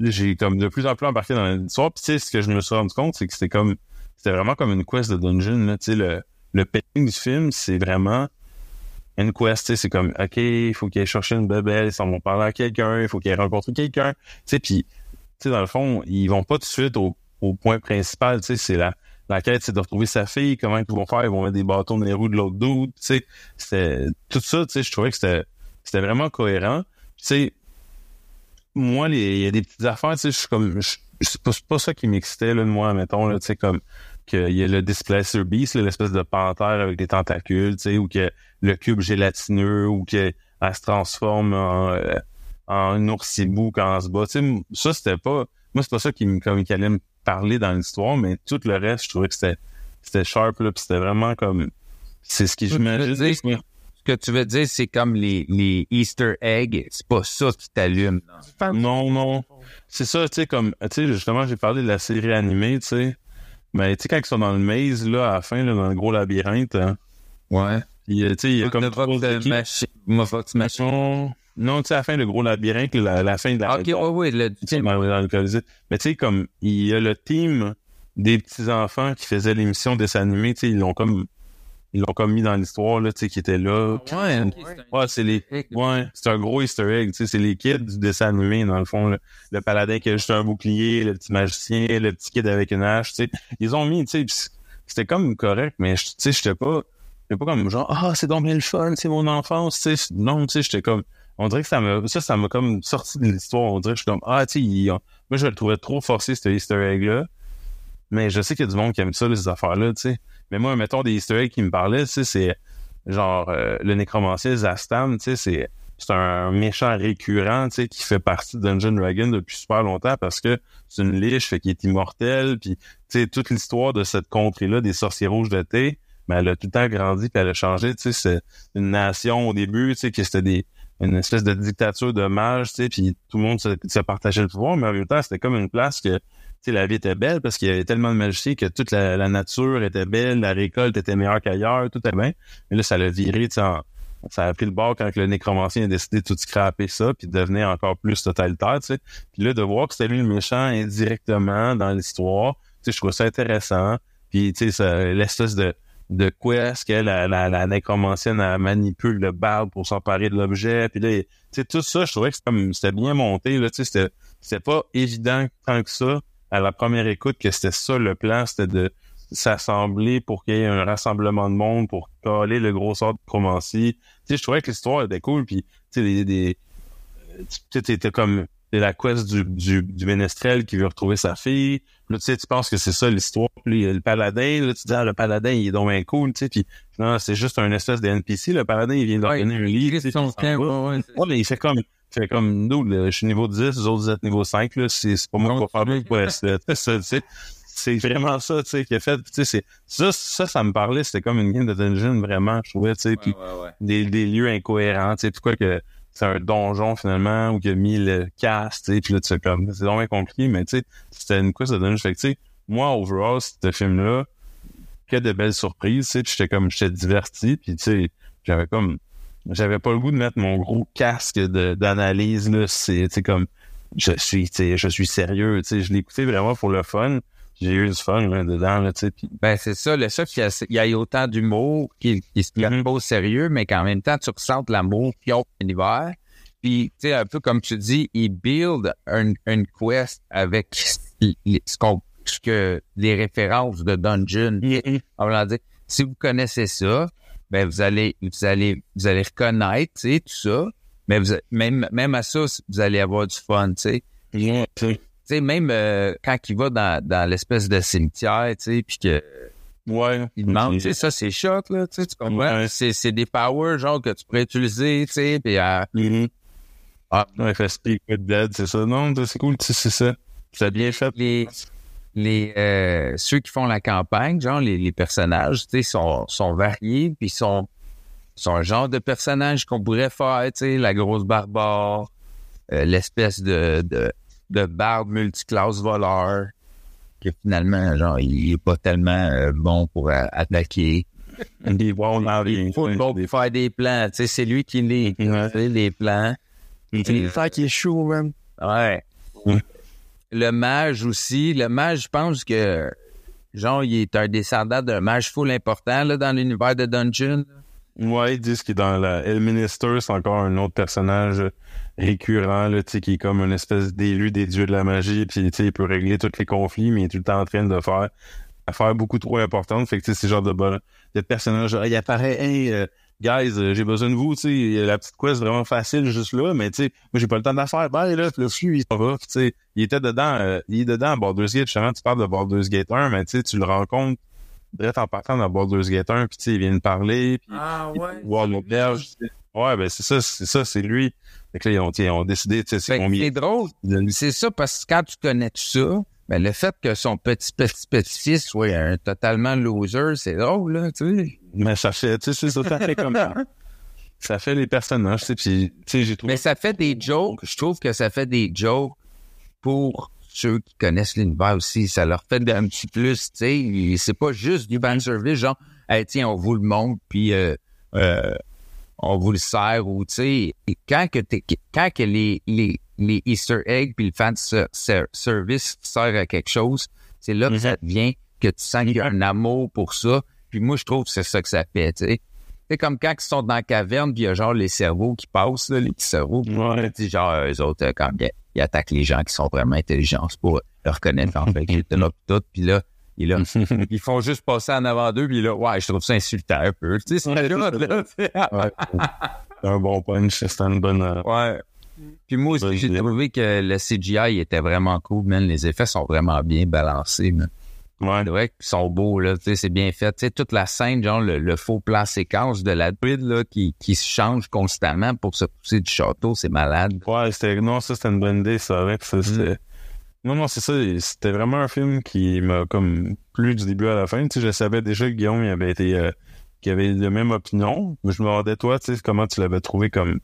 Speaker 2: j'ai comme de plus en plus embarqué dans l'histoire, puis tu sais, ce que je me suis rendu compte, c'est que c'était comme, c'était vraiment comme une quest de dungeon, tu sais, le, le pacing du film, c'est vraiment une quest, tu sais, c'est comme, OK, il faut qu'il aille chercher une bebelle, ils vont parler à quelqu'un, il faut qu'il aille rencontrer quelqu'un, tu sais, puis, tu sais, dans le fond, ils vont pas tout de suite au, au point principal, tu sais, c'est la, la quête, c'est de retrouver sa fille, comment ils vont faire, ils vont mettre des bâtons dans les roues de l'autre dude, tu sais, tout ça, tu sais, je trouvais que c'était, c'était vraiment cohérent, tu sais, moi, il y a des petites affaires, tu sais, je suis comme, c'est pas, ça qui m'excitait, là, de moi, mettons, tu sais, comme, qu'il y a le Displacer Beast, l'espèce de panthère avec des tentacules, tu sais, ou que le cube gélatineux, ou qu'elle se transforme en, euh, en oursibou quand elle se bat. Tu sais, ça, c'était pas... Moi, c'est pas ça qui, me- comme, qui allait me parler dans l'histoire, mais tout le reste, je trouvais que c'était c'était sharp, là, puis c'était vraiment comme... C'est ce
Speaker 1: veux
Speaker 2: j'imagine...
Speaker 1: Ce que tu veux dire, c'est comme les, les Easter eggs. C'est pas ça qui t'allume. non.
Speaker 2: Non, non. C'est ça, tu sais, comme... Tu sais, justement, j'ai parlé de la série animée, tu sais. Mais tu sais, quand ils sont dans le maze, là, à la fin, là, dans le gros labyrinthe, hein,
Speaker 1: Ouais.
Speaker 2: euh, tu sais, il y a comme
Speaker 1: Fox Machine.
Speaker 2: Non, tu sais, la fin, le gros labyrinthe, la, la fin de la...
Speaker 1: Ah, Ok, le
Speaker 2: le Colisée. Mais tu sais, comme, il y a le team des petits-enfants qui faisaient l'émission dessin animé, tu sais, ils l'ont comme... Ils l'ont comme mis dans l'histoire, là, tu sais, qui était là.
Speaker 1: Ouais,
Speaker 2: Ouais, c'est les... Ouais, c'est un gros easter egg, tu sais, c'est les kids du dessin animé, dans le fond, là. Le paladin qui a juste un bouclier, le petit magicien, le petit kid avec une hache, tu sais. Ils ont mis, tu sais, pis c'était comme correct, mais, tu sais, j'étais pas... J'étais pas comme genre, ah, c'est donc bien le fun, c'est mon enfance, tu sais. Non, tu sais, j'étais comme... On dirait que ça m'a... Ça, ça m'a comme sorti de l'histoire. On dirait que je suis comme, ah, tu sais, moi, je le trouvais trop forcé, ce easter egg-là. Mais je sais qu'il y a du monde qui aime ça, les affaires-là, tu sais. Mais moi, mettons des easter eggs qui me parlaient, tu sais, c'est genre euh, le nécromancien Zastam, tu sais, c'est c'est un méchant récurrent, tu sais, qui fait partie de Dungeon Dragon depuis super longtemps parce que c'est une liche, fait qu'il est immortel, puis tu sais, toute l'histoire de cette contrée-là, des sorciers rouges de thé, mais elle a tout le temps grandi puis elle a changé, tu sais, c'est une nation au début, tu sais, que c'était des une espèce de dictature de mages, tu sais, puis tout le monde se, se partageait le pouvoir, mais en même temps, c'était comme une place que tu sais, la vie était belle parce qu'il y avait tellement de magiciens que toute la, la nature était belle, la récolte était meilleure qu'ailleurs, tout est bien. Mais là, ça l'a viré, tu sais, ça a pris le bord quand le nécromancien a décidé de tout scraper ça, puis de devenir encore plus totalitaire, tu sais. Puis là, de voir que c'était lui le méchant indirectement dans l'histoire, tu sais, je trouve ça intéressant. Puis, tu sais, l'espèce de de quoi est-ce que la, la, la nécromancienne manipule le barbe pour s'emparer de l'objet. Puis là, tu tout ça, je trouvais que c'était bien monté, là, c'était c'était pas évident tant que ça à la première écoute que c'était ça le plan, c'était de s'assembler pour qu'il y ait un rassemblement de monde pour coller le gros sort de chromancie. Tu sais, je trouvais que l'histoire était cool, puis tu sais, des, des sais, t'étais comme c'est la quest du, du, du ménestrel qui veut retrouver sa fille. Là, tu sais, tu penses que c'est ça l'histoire. Puis le paladin, là, tu dis, ah, le paladin, il est donc bien cool, tu sais. Puis non, c'est juste un espèce de NPC. Le paladin, il vient de
Speaker 1: Ouais,
Speaker 2: donner un lit. tu sais,
Speaker 1: ouais, ouais,
Speaker 2: Ouais, mais il fait comme, il fait comme nous, là, je suis niveau 10, les autres vous êtes niveau 5, là. C'est, c'est pas moi qui va faire le ça, tu sais. C'est vraiment ça, tu sais, qui a fait, tu sais, c'est, ça, ça, ça me parlait, c'était comme une game de dungeon, vraiment, je trouvais, tu sais, puis des, des lieux incohérents, tu sais, pourquoi que c'est un donjon, finalement, où il a mis le tu sais, puis là, tu fais comme, c'est vraiment compliqué, mais tu sais, c'était une quest de dungeon, fait que, tu sais, moi, overall, ce film-là, que de belles surprises, tu sais, j'étais comme, j'étais diverti, puis tu sais, j'avais comme, j'avais pas le goût de mettre mon gros casque d'analyse, là, c'est, tu sais, comme, je suis, tu sais, je suis sérieux, tu sais, je écouté vraiment pour le fun, j'ai eu du fun, là, dedans, là,
Speaker 1: Ben, c'est ça, le fait qu'il y, a- il y ait autant d'humour, qu'il qu'il se prenne
Speaker 2: Mhm.
Speaker 1: pas au sérieux, mais qu'en même temps, tu ressentes l'amour qu'ils ont pour l'univers. Puis, tu sais, un peu comme tu dis, ils build un, une quest avec ce qu'on, ce que, les références de Dungeon. On va dire, si vous connaissez ça, ben, vous allez, vous allez, vous allez reconnaître, tu sais, tout ça. Mais vous, même, même à ça, vous allez avoir du fun, tu sais.
Speaker 2: Yeah, sais.
Speaker 1: Tu sais, même euh, quand il va dans, dans l'espèce de cimetière, tu sais, puis que
Speaker 2: ouais,
Speaker 1: il demande, tu sais, ça, c'est shot, là, tu comprends?
Speaker 2: Ouais.
Speaker 1: C'est, c'est des powers, genre, que tu pourrais utiliser, tu sais, puis euh,
Speaker 2: Mhm.
Speaker 1: Ah.
Speaker 2: Ouais, fait Speak with Dead, c'est ça. Non, c'est cool, tu sais, c'est ça. C'est bien fait.
Speaker 1: les, les, euh, ceux qui font la campagne, genre, les, les personnages, tu sais, sont, sont variés, puis sont, sont un genre de personnages qu'on pourrait faire, tu sais, la grosse barbare, euh, l'espèce de, de, de barbe multiclasse voleur, que finalement, genre, il est pas tellement euh, bon pour euh, attaquer.
Speaker 2: Dans
Speaker 1: Il faut bon pour faire des plans, tu sais, c'est lui qui les, sais, les plans.
Speaker 5: C'est ça qui est chaud, man.
Speaker 1: Ouais. Le mage aussi. Le mage, je pense que, genre, il est un descendant d'un mage full important, là, dans l'univers de Dungeon.
Speaker 2: Ouais, ils disent qu'il est dans la Elminister, c'est encore un autre personnage récurrent, là, tu sais, qui est comme une espèce d'élu des dieux de la magie, puis tu sais, il peut régler tous les conflits, mais il est tout le temps en train de faire affaire beaucoup trop importante. Fait que tu sais, c'est genre de bon, de personnage, genre, il apparaît, hey, euh, guys, euh, j'ai besoin de vous, tu sais, la petite quest vraiment facile juste là, mais tu sais, moi j'ai pas le temps de la faire. Ben là, le flux, il s'en va, tu sais, il était dedans, euh, il est dedans à Baldur's Gate, justement, tu parles de Baldur's Gate 1, mais tu sais, tu le rencontres direct en partant dans Baldur's Gate 1, puis tu sais, il vient de parler, puis
Speaker 1: Ah, ouais.
Speaker 2: l'auberge. Ouais, ben c'est ça, c'est ça, c'est lui. Fait que là, ils ont, ils ont décidé, tu sais, c'est
Speaker 1: drôle. C'est ça, parce que quand tu connais tout ça, ben, le fait que son petit petit petit-fils soit un totalement loser, c'est drôle, là, tu sais.
Speaker 2: Mais ça fait, tu sais, c'est ça, ça fait comme ça. Ça fait les personnages, tu sais, puis, tu sais, j'ai trouvé.
Speaker 1: Mais ça fait des jokes. Je trouve que ça fait des jokes pour ceux qui connaissent l'univers aussi. Ça leur fait un petit plus, tu sais. C'est pas juste du fan service, genre, hey, tiens, on vous le montre, puis euh, euh, on vous le sert, ou tu sais, et quand que t'es, quand que les, les, les Easter eggs puis le fan ser- ser- service sert à quelque chose, c'est là que ça devient que tu sens qu'il y a un amour pour ça. Puis moi, je trouve que c'est ça que ça fait, tu sais. C'est comme quand ils sont dans la caverne, puis il y a genre les cerveaux qui passent, là, les petits cerveaux. Puis
Speaker 2: Ouais.
Speaker 1: genre, eux autres, euh, quand ils, ils attaquent les gens qui sont vraiment intelligents, c'est pour le reconnaître en fait. Tout, puis là, il là, ils font juste passer en avant d'eux, puis là, ouais, je trouve ça insultant un peu. Tu sais, c'est
Speaker 2: Ouais,
Speaker 1: là,
Speaker 2: un bon punch, c'est une bonne. euh,
Speaker 1: Ouais. Puis moi aussi, j'ai trouvé que le CGI était vraiment cool, man. Les effets sont vraiment bien balancés, man.
Speaker 2: Ouais.
Speaker 1: C'est vrai qu'ils sont beaux, là. Tu sais, c'est bien fait. Tu sais, toute la scène, genre, le, le faux plan séquence de la druide, là, qui, qui se change constamment pour se pousser du château, c'est malade.
Speaker 2: Ouais, c'était, non, ça, c'était une bonne idée, ça, avec ça, c'était. Non, non, c'est ça, c'était vraiment un film qui m'a comme plu du début à la fin. Tu sais, je savais déjà que Guillaume, il avait été, euh, qu'il avait la même opinion. Mais je me demandais, toi, tu sais, comment tu l'avais trouvé comme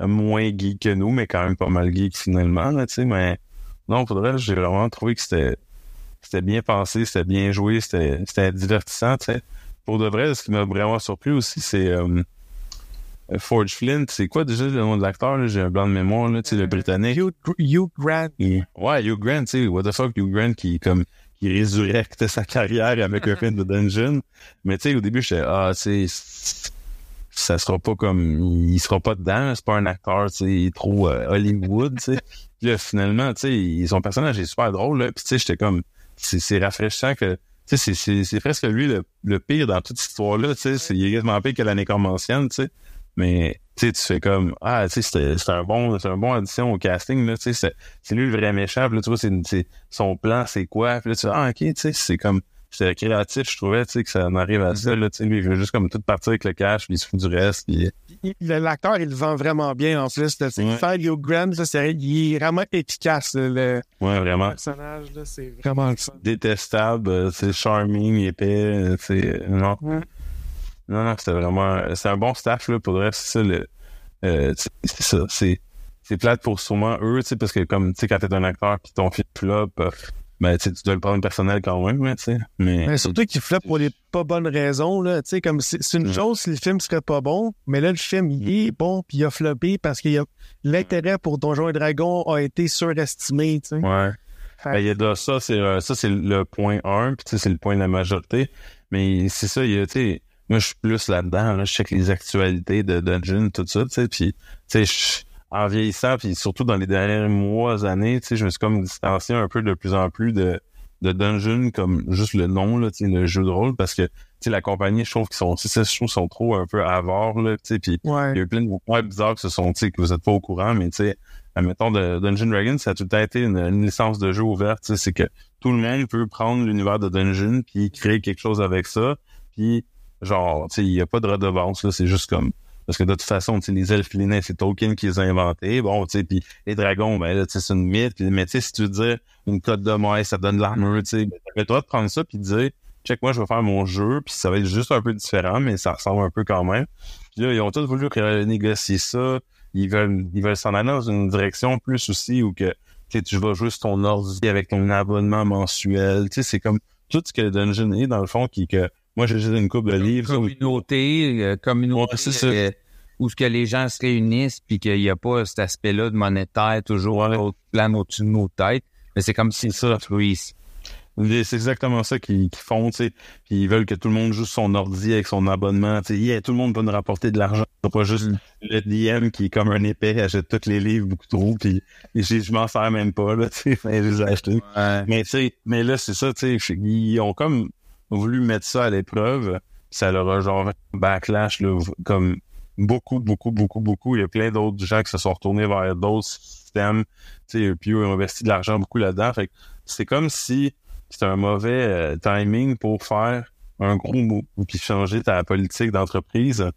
Speaker 2: euh, moins geek que nous, mais quand même pas mal geek finalement, là, tu sais, mais non, pour reste, j'ai vraiment trouvé que c'était, c'était bien pensé, c'était bien joué, c'était, divertissant. Pour de vrai, ce qui m'a vraiment surpris aussi, c'est, euh, Forge Flint, c'est quoi déjà le nom de l'acteur? là? J'ai un blanc de mémoire, là, tu sais, le britannique.
Speaker 5: Hugh, Hugh Grant.
Speaker 2: Ouais, Hugh Grant, tu sais, what the fuck, Hugh Grant qui, comme, qui résurrecte sa carrière avec un film de Dungeon. Mais tu sais, au début, j'étais, ah, tu sais, ça sera pas comme, il sera pas dedans, c'est pas un acteur, tu sais, il est trop euh, Hollywood, tu sais. Puis là, finalement, tu sais, son personnage est super drôle, là. Puis tu sais, j'étais comme, c'est c'est rafraîchissant que, tu sais, c'est- c'est c'est presque lui le, le pire dans toute cette histoire-là, tu sais. c'est- Il est quasiment pire que la nécromancienne, tu sais. Mais tu fais comme Ah, tu sais, c'était c'était un bon, c'est un bon audition au casting, là, tu sais, c'est- c'est lui le vrai méchant, puis là, tu vois, c'est, c'est- son plan, c'est quoi, puis là, tu fais Ah, ok, tu sais, c'est comme c'était créatif, je trouvais, tu sais, que ça en arrive à ça, là, tu sais, lui, il veut juste comme tout partir avec le cash, puis il se fout du reste, puis
Speaker 5: L'acteur, il le vend vraiment bien en plus. là. C'est
Speaker 2: Ouais.
Speaker 5: Faire Hugh Grant, là, c'est- il est vraiment efficace. là, Le
Speaker 2: ouais, vraiment.
Speaker 5: personnage, là, c'est vraiment le fun.
Speaker 2: détestable, euh, c'est charming, épais, euh, c'est euh, non.
Speaker 5: Ouais.
Speaker 2: Non, non, c'était vraiment c'est un bon staff là pour le reste, c'est ça le euh, c'est ça, c'est c'est plate pour sûrement eux, tu sais parce que comme tu sais quand t'es un acteur puis ton film flop, euh, ben tu dois le prendre personnel quand même, ouais, tu sais. Mais
Speaker 5: Mais surtout qu'il floppe pour les pas bonnes raisons. Là. Tu sais, Comme c'est c'est une
Speaker 2: Mm.
Speaker 5: chose si le film serait pas bon, mais là, le film, il est bon, puis il a floppé parce que l'intérêt pour Donjons et Dragons a été surestimé. tu sais.
Speaker 2: ouais.
Speaker 5: Fait-
Speaker 2: Ben, il y a de ça, c'est euh, ça c'est le point 1, puis tu sais c'est le point de la majorité, mais c'est ça, il y a tu sais moi je suis plus là-dedans, là, je check les actualités de Dungeon tout ça, tu sais. Puis tu sais en vieillissant puis surtout dans les derniers mois années, tu sais je me suis comme distancié un peu de plus en plus de de Dungeon comme juste le nom là, tu sais le jeu de rôle. Parce que tu sais la compagnie je trouve qu'ils sont tu sais, je trouve sont trop un peu avares là, tu sais. Puis il y a eu plein de mouvements bizarres qui se sont, tu sais, que vous êtes pas au courant, mais tu sais, admettons, de Dungeon Dragon, ça a tout le temps été une, une licence de jeu ouverte, tu sais, c'est que tout le monde peut prendre l'univers de Dungeon puis créer quelque chose avec ça, puis genre, tu sais, il y a pas de redevance, là, c'est juste comme, parce que de toute façon, tu les elfes les c'est Tolkien qui les a inventés, bon, tu sais, puis les dragons, ben là, tu sais, c'est une mythe, puis, mais tu sais, si tu veux dire une cote de maille, ça donne l'armure, tu sais, ben, le droit de prendre ça puis dire, check, moi, je vais faire mon jeu, puis ça va être juste un peu différent, mais ça ressemble un peu quand même. Puis là, ils ont tous voulu négocier ça. Ils veulent, ils veulent s'en aller dans une direction plus aussi où que tu tu vas jouer sur ton ordi avec ton abonnement mensuel. Tu sais, c'est comme tout ce que le Dungeon est, dans le fond, qui que moi, j'ai juste une coupe de livres. ça,
Speaker 1: communauté, euh, communauté
Speaker 2: Ouais,
Speaker 1: euh, où ce que les gens se réunissent puis qu'il n'y a pas cet aspect-là de monétaire toujours
Speaker 2: Ouais.
Speaker 1: au plan au-dessus de nos têtes. Mais c'est comme si
Speaker 2: ça.
Speaker 1: oui.
Speaker 2: C'est exactement ça qu'ils font, tu sais. Puis ils veulent que tout le monde joue son ordi avec son abonnement. Tu sais, yeah, tout le monde peut nous rapporter de l'argent. C'est pas juste
Speaker 1: Mm.
Speaker 2: le DM qui est comme un épais, achète tous les livres beaucoup trop, puis je m'en sers même pas, là, tu sais. je les ai achetés. Mais tu sais, mais là, c'est ça, tu sais, ils ont comme voulu mettre ça à l'épreuve. Ça leur a genre backlash, comme beaucoup, beaucoup, beaucoup, beaucoup. Il y a plein d'autres gens qui se sont retournés vers d'autres systèmes. Puis eux ont investi de l'argent beaucoup là-dedans. C'est comme si c'était un mauvais euh, timing pour faire un gros mot puis changer ta politique d'entreprise.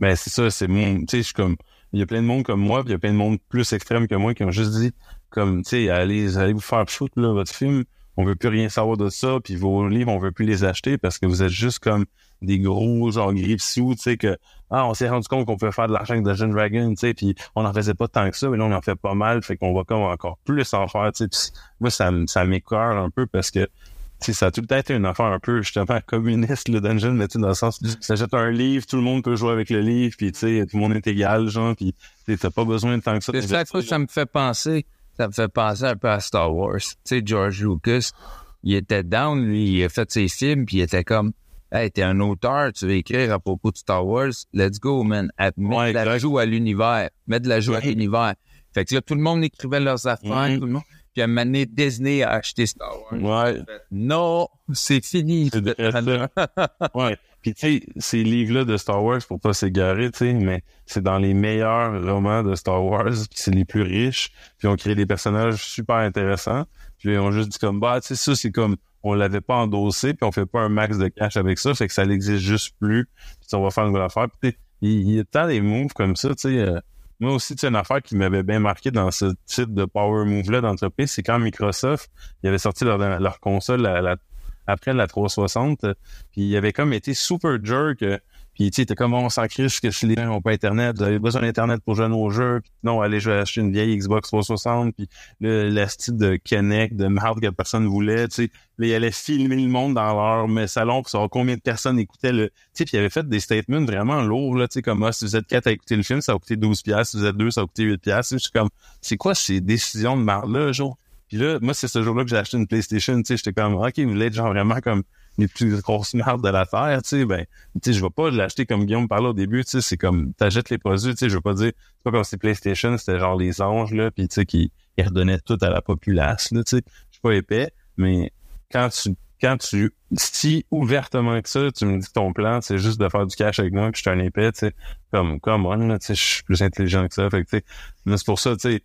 Speaker 2: Ben c'est ça, c'est mon, tu sais, je suis comme, il y a plein de monde comme moi, puis il y a plein de monde plus extrême que moi qui ont juste dit, comme, tu sais, allez, allez vous faire foutre votre film, on veut plus rien savoir de ça, puis vos livres, on veut plus les acheter parce que vous êtes juste comme des gros genre griffes sous, tu sais que ah on s'est rendu compte qu'on pouvait faire de l'argent avec Dungeon Dragon, tu sais, puis on en faisait pas tant que ça, mais là on en fait pas mal, fait qu'on va comme encore plus en faire, tu sais. Puis moi ça ça m'écœure un peu parce que tu sais, ça a tout le temps été une affaire un peu justement communiste le dungeon, mais tu sais, dans le sens ça jette un livre, tout le monde peut jouer avec le livre, puis tu sais tout le monde est égal, genre, puis tu sais, t'as pas besoin de tant que ça.
Speaker 1: C'est ça que ça me fait penser. Ça me fait penser un peu à Star Wars. Tu sais, George Lucas, il était down, lui, il a fait ses films, puis il était comme Hey, t'es un auteur, tu veux écrire à propos de Star Wars, let's go, man. Mets
Speaker 2: Ouais,
Speaker 1: de la
Speaker 2: exact.
Speaker 1: joue à l'univers. Mets de la joue à l'univers. Fait que là, tout le monde écrivait leurs affaires,
Speaker 2: Mhm.
Speaker 1: tout le monde. Puis à un moment donné, Disney a acheté Star Wars.
Speaker 2: Ouais.
Speaker 1: Non, c'est fini.
Speaker 2: Ouais. Puis tu sais, ces livres-là de Star Wars, pour pas s'égarer, tu sais, mais c'est dans les meilleurs romans de Star Wars, puis c'est les plus riches, puis on crée des personnages super intéressants. Puis on juste dit comme bah, tu sais, ça c'est comme on l'avait pas endossé, puis on fait pas un max de cash avec ça, fait que ça n'existe juste plus. Puis on va faire une nouvelle affaire. Puis il, y a tant des moves comme ça, tu sais. euh, moi aussi, tu sais, une affaire qui m'avait bien marqué dans ce type de power move-là d'entreprise, c'est quand Microsoft, il avait sorti leur, leur console la- la- après la 360, euh, puis il avait comme été super jerk. euh, puis tu sais, comme on s'en crise que les gens n'ont pas Internet, vous avez besoin d'Internet pour jouer à nos jeux. Puis non, allez, je vais acheter une vieille Xbox 360. Puis le, la style de Kinect, de marde que personne voulait. Tu sais, Là, il allait filmer le monde dans leur salon pour savoir combien de personnes écoutaient le. Tu sais, il avait fait des statements vraiment lourds, là, tu sais, comme ah, si vous êtes quatre à écouter le film, ça va coûter 12 piastres. Si vous êtes deux, ça va coûter 8 piastres. Je suis comme, c'est quoi ces décisions de marde-là, genre? Puis là, moi, c'est ce jour-là que j'ai acheté une PlayStation, tu sais, j'étais comme, OK, vous voulez être genre vraiment comme les plus grosses merdes de la terre, tu sais, ben, tu sais, je vais pas l'acheter comme Guillaume parlait au début, tu sais, c'est comme, t'achètes les produits, tu sais, je veux pas dire, c'est pas comme si PlayStation, c'était genre les anges, là, puis tu sais, qui, qui redonnaient tout à la populace, là, tu sais, je suis pas épais, mais quand tu quand tu, si ouvertement que ça, tu me dis que ton plan, c'est juste de faire du cash avec moi, puis je suis un épais, tu sais, comme, comme, on, là, tu sais, je suis plus intelligent que ça, fait que, tu sais, mais c'est pour ça, tu sais,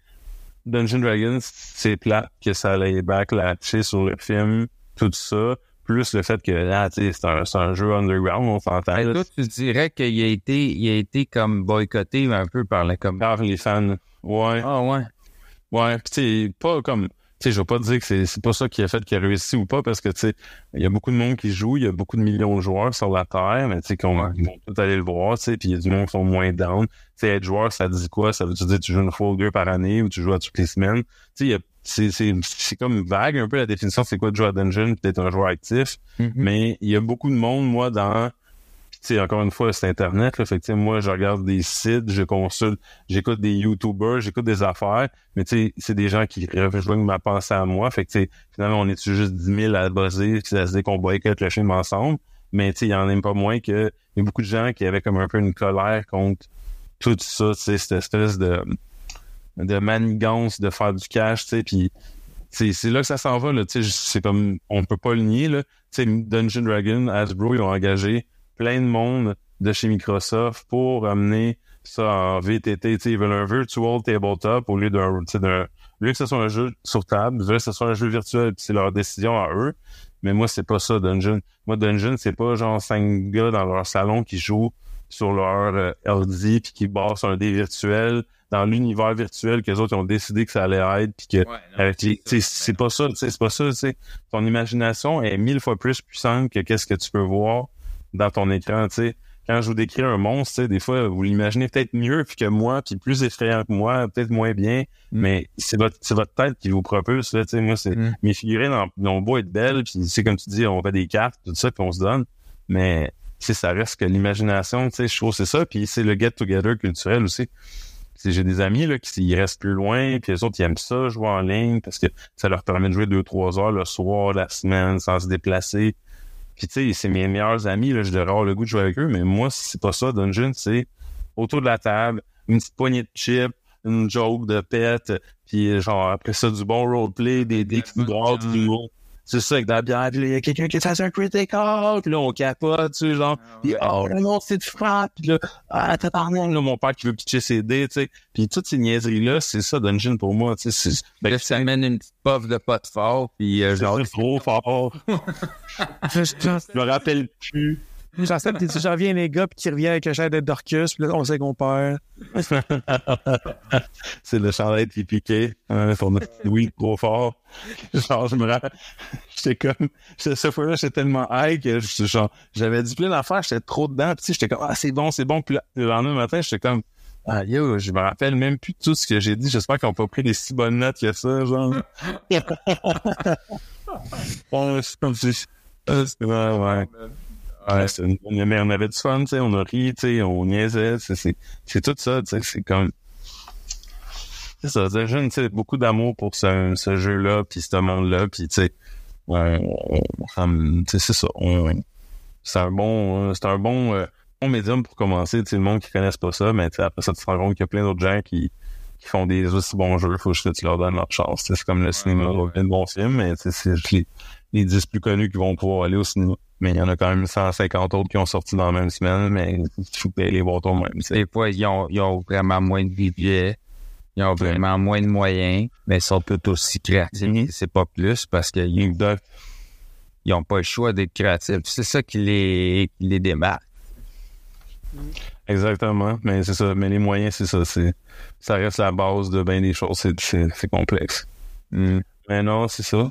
Speaker 2: Dungeon Dragons, c'est plat que ça allait backlatcher sur le film, tout ça, plus le fait que, là, sais, c'est un, c'est un jeu underground, on s'entend,
Speaker 1: Et
Speaker 2: là,
Speaker 1: toi, tu dirais qu'il a été, il a été comme boycotté un peu par la com.
Speaker 2: par les fans. Ouais.
Speaker 1: Ah ouais.
Speaker 2: Ouais, pis sais, pas comme. Tu sais, je vais pas dire que c'est, c'est pas ça qui a fait qu'il a réussi ou pas, parce que, tu sais, il y a beaucoup de monde qui joue, il y a beaucoup de millions de joueurs sur la Terre, mais tu sais, qu'on vont tous aller le voir, tu sais, puis il y a du monde qui sont moins down. Tu sais, être joueur, ça dit quoi? Ça veut dire que tu joues une fois ou deux par année ou tu joues à toutes les semaines? Tu sais, il y a- c'est, c'est, c'est comme vague un peu la définition, c'est quoi de jouer à Dungeon, peut-être un joueur actif,
Speaker 1: Mhm.
Speaker 2: mais il y a beaucoup de monde, moi, dans... Sais, encore une fois, c'est Internet, là, fait que, moi, je regarde des sites, je consulte, j'écoute des YouTubers, j'écoute des affaires, mais tu sais, c'est des gens qui rejoignent ma pensée à moi, fait que, finalement, on est juste 10 000 à buzzer, puis à se dire qu'on boycotte le film ensemble, mais tu sais, il y en a pas moins que, il y a beaucoup de gens qui avaient comme un peu une colère contre tout ça, tu cette espèce de, de manigance de faire du cash, tu sais, c'est là que ça s'en va, là, tu sais, c'est comme, on peut pas le nier, là, tu sais, Dungeon Dragon, Hasbro, ils ont engagé plein de monde de chez Microsoft pour amener ça en VTT, tu sais, ils veulent un virtual tabletop au lieu d'un, lieu que ce soit un jeu sur table, ils veulent que ce soit un jeu virtuel, c'est leur décision à eux. Mais moi, c'est pas ça, Dungeon. Moi, Dungeon, c'est pas genre cinq gars dans leur salon qui jouent sur leur euh, LD puis qui bossent un dé virtuel dans l'univers virtuel que les autres ont décidé que ça allait être puis que avec les- c'est pas ça, c'est pas ça, tu. Ton imagination est mille fois plus puissante que qu'est-ce que tu peux voir dans ton écran, tu sais. Quand je vous décris un monstre, tu sais, des fois, vous l'imaginez peut-être mieux puis que moi, puis plus effrayant que moi, peut-être moins bien,
Speaker 1: Mm.
Speaker 2: mais c'est votre, c'est votre tête qui vous propulse, là, tu sais. Moi, c'est,
Speaker 1: Mm.
Speaker 2: mes figurines, ils ont beau être belles, puis c'est comme tu dis, on fait des cartes, tout ça, puis on se donne, mais, sais, ça reste que l'imagination, tu sais, je trouve c'est ça, puis c'est le get-together culturel aussi. C'est- j'ai des amis là qui ils restent plus loin puis les autres ils aiment ça jouer en ligne parce que ça leur permet de jouer deux trois heures le soir la semaine sans se déplacer puis tu sais c'est mes meilleurs amis là je devrais avoir le goût de jouer avec eux mais moi c'est pas ça Dungeon c'est autour de la table une petite poignée de chips une joke de pète puis genre après ça du bon roleplay des des coups de bras, du humour. C'est ça avec de la bière il y a quelqu'un qui fait un critical puis là on capote tu sais genre. Puis oh là non c'est de frappe puis là ah tabarnak là mon père qui veut pitcher ses dés tu sais. Puis toutes ces niaiseries là c'est ça Dungeon pour moi tu sais c'est ben,
Speaker 1: Là, ça amène une puff de pot fort, puis euh, genre,
Speaker 2: c'est trop fort. Je me rappelle plus
Speaker 5: J'en t'es j'en reviens les gars, puis qui revient avec un chef de Dorcus, puis là, on sait qu'on perd.
Speaker 2: c'est le chandail qui piquait pour notre oui trop fort. Genre je me rappelle j'étais comme cette fois-là j'étais tellement high que j'avais dit plein d'affaires j'étais trop dedans puis j'étais comme ah c'est bon c'est bon puis là, le lendemain matin j'étais comme ah yo je me rappelle même plus de tout ce que j'ai dit j'espère qu'ils ont pas pris des si bonnes notes que ça genre. Ouais, c'est comme si euh, ouais. Ouais Ouais, c'est une bonne- mais on avait du fun, tu sais, on a ri, tu sais, on niaisait, c'est, c'est, c'est tout ça, tu sais, c'est comme, c'est ça, c'est jeune, tu sais, beaucoup d'amour pour ce, ce jeu-là, puis ce monde-là, puis tu sais, ouais, c'est ça, on- c'est un bon, euh, c'est un bon, euh, bon médium pour commencer, tu sais, le monde qui connaisse pas ça, mais tu sais, après ça, tu te rends compte qu'il y a plein d'autres gens qui, qui font des aussi bons jeux, faut juste que tu leur donnes leur chance, tu sais, c'est comme le cinéma, de bons films, mais tu sais, c'est les, les 10 plus connus qui vont pouvoir aller au cinéma. Mais il y en a quand même 150 autres qui ont sorti dans la même semaine, mais il les voir tu sais.
Speaker 1: des fois, ils ont, ils ont vraiment moins de budget, ils ont vraiment moins de moyens, mais ils sont tout aussi créatifs.
Speaker 2: Mhm.
Speaker 1: C'est pas plus parce qu'ils
Speaker 2: Exact.
Speaker 1: ils ont pas le choix d'être créatifs. C'est ça qui les, qui les démarque.
Speaker 2: Exactement. Mais c'est ça. Mais les moyens, c'est ça. C'est, ça reste la base de bien des choses. C'est complexe.
Speaker 1: Mm.
Speaker 2: Mais non, c'est ça.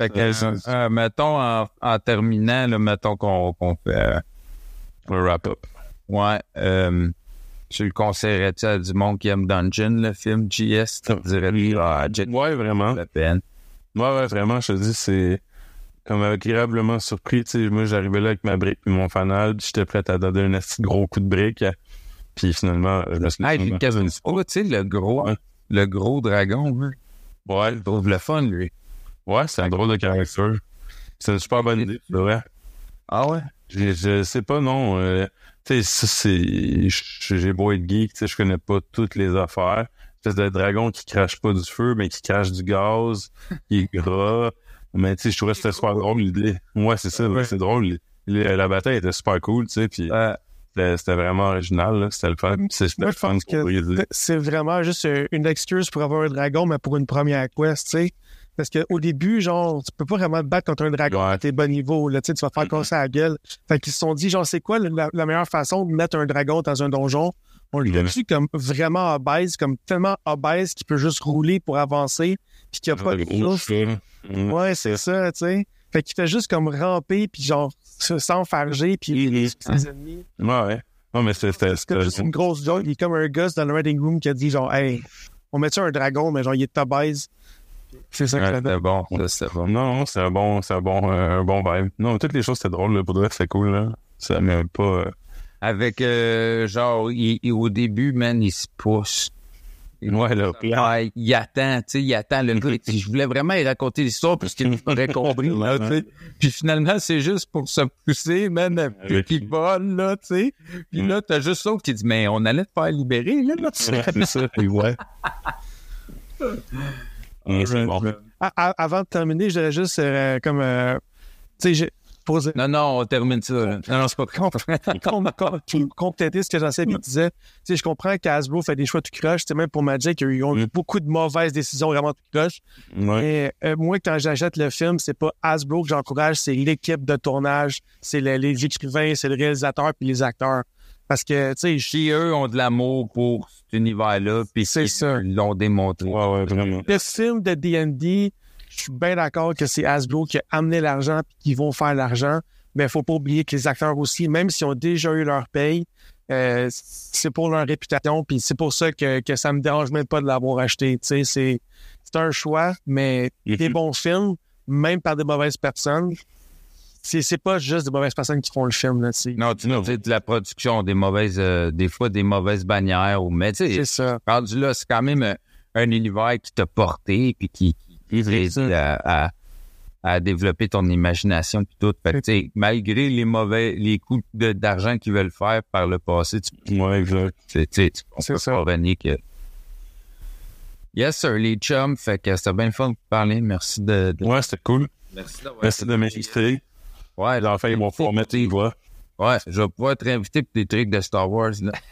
Speaker 1: Fait que,
Speaker 2: Euh,
Speaker 1: euh, euh, mettons, en, en terminant, là, mettons qu'on fait... euh,
Speaker 2: Le wrap-up.
Speaker 1: ouais, euh, tu le conseillerais-tu à du monde qui aime Dungeon, le film JS? Tu dirais, ah,
Speaker 2: Ouais, vraiment.
Speaker 1: la peine.
Speaker 2: Ouais, ouais, vraiment, je te dis, c'est comme agréablement surpris. Tu sais, moi, j'arrivais là avec ma brique puis mon fanal, j'étais prêt à donner un de gros coup de brique. Puis finalement, je me suis
Speaker 1: Ah, puis Kevin Oh, tu sais, le gros,
Speaker 2: Ouais.
Speaker 1: le gros dragon, lui.
Speaker 2: Ouais,
Speaker 1: Il trouve le fun, lui.
Speaker 2: Ouais, c'est un drôle de caractère. C'est une super bonne idée, c'est vrai.
Speaker 1: Ah ouais?
Speaker 2: Je, je sais pas, non. euh, tu sais, ça, c'est. J'ai beau être geek, tu sais, je connais pas toutes les affaires. Espèce de dragon qui crache pas du feu, mais qui crache du gaz, qui est gras. Mais tu sais, je trouvais que c'était super drôle l'idée. Ouais, c'est ça,
Speaker 5: Ouais.
Speaker 2: c'est drôle. Le- La bataille était super cool, tu sais, puis
Speaker 1: Euh,
Speaker 2: c'était vraiment original, là. C'était le fun. C'est- C'était fun
Speaker 5: c'est vraiment juste une excuse pour avoir un dragon, mais pour une première quest, tu sais. Parce qu'au début, genre, tu peux pas vraiment te battre contre un dragon
Speaker 2: Ouais.
Speaker 5: à tes bons niveaux, là, tu sais, tu vas faire casser la gueule. Fait qu'ils se sont dit, genre, c'est quoi la, la meilleure façon de mettre un dragon dans un donjon? On le
Speaker 2: Ouais.
Speaker 5: tue comme vraiment obèse, comme tellement obèse qu'il peut juste rouler pour avancer, puis qu'il n'y a pas de souffle?
Speaker 2: cheveux. Mm.
Speaker 5: Ouais, c'est ça, tu sais. Fait qu'il fait juste comme ramper, puis genre, se- s'enfarger, puis il ses ennemis.
Speaker 2: Ouais, ouais. Non, mais c'était...
Speaker 5: juste une grosse joke. Il est comme un gosse dans le Reading Room qui a dit genre, hey, on met-tu un dragon, mais genre, il est obèse? C'est ça que
Speaker 1: ouais,
Speaker 5: ça donne.
Speaker 1: bon. Ça, c'était bon.
Speaker 2: Non, non, c'est un bon, c'est un bon, euh, un bon vibe. Non, toutes les choses c'était drôle, là, pour de vrai, c'était cool, là. Ça m'a pas, euh,
Speaker 1: Avec, euh, genre, il- il- au début, man, il se pousse.
Speaker 2: ouais, là.
Speaker 1: Ouais, il attend, tu sais, il attend le gars. Je voulais vraiment y raconter l'histoire parce qu'il aurait compris, là, tu sais. Puis finalement, c'est juste pour se pousser, man, puis vole, là, tu sais. Puis là, t'as juste l'autre qui dit, mais on allait te faire libérer, là, là.
Speaker 2: C'est ça, puis ouais. Bon.
Speaker 5: À- à- avant de terminer, je dirais juste euh, comme, euh, tu sais, posé.
Speaker 1: Non, non, on termine ça, là. Non, non, c'est pas
Speaker 5: compléter ce que puis il disait, tu sais, je comprends qu'Asbro fait des choix tout croche, tu sais, même pour Magic, ils ont eu
Speaker 2: Mm.
Speaker 5: beaucoup de mauvaises décisions vraiment tout croche. Mais euh, moi, quand j'achète le film, c'est pas Hasbro que j'encourage, c'est l'équipe de tournage, c'est le- les écrivains, c'est le réalisateur puis les acteurs. Parce que, tu sais, je-
Speaker 1: Si eux ont de l'amour pour cet univers-là, puis
Speaker 5: C'est
Speaker 1: ils
Speaker 5: ça.
Speaker 1: l'ont démontré.
Speaker 2: Ouais, ouais, vraiment.
Speaker 5: le film de D&D, je suis bien d'accord que c'est Hasbro qui a amené l'argent puis qu'ils vont faire l'argent. Mais il faut pas oublier que les acteurs aussi, même s'ils ont déjà eu leur paye, euh, c'est pour leur réputation. Puis c'est pour ça que, que ça me dérange même pas de l'avoir acheté. Tu sais, c'est c'est un choix, mais des
Speaker 2: Mhm.
Speaker 5: bons films, même par des mauvaises personnes, c'est c'est pas juste des mauvaises personnes qui font le film. Là, tu sais.
Speaker 1: Non, tu sais, de la production, des mauvaises, euh, des fois des mauvaises bannières, ou mais tu sais,
Speaker 5: C'est ça.
Speaker 1: rendu là, c'est quand même euh, un univers qui t'a porté, puis qui, qui, t'aide à, à, à développer ton imagination puis tout. Fait que, tu sais, malgré les mauvais, les coups de- d'argent qu'ils veulent faire par le passé, tu,
Speaker 2: Ouais, exact.
Speaker 1: tu sais, tu- on
Speaker 5: C'est
Speaker 1: peut
Speaker 5: ça.
Speaker 1: pas renier que. Yes, sir, les chums. Fait que c'était bien fun de parler. Merci de, de-
Speaker 2: Ouais, c'était cool.
Speaker 1: merci d'avoir
Speaker 2: Merci de m'inviter.
Speaker 1: Ouais,
Speaker 2: Les enfants, ils vont pouvoir mettre.
Speaker 1: Ouais, je vais pouvoir être invité pour des trucs de Star Wars. Là.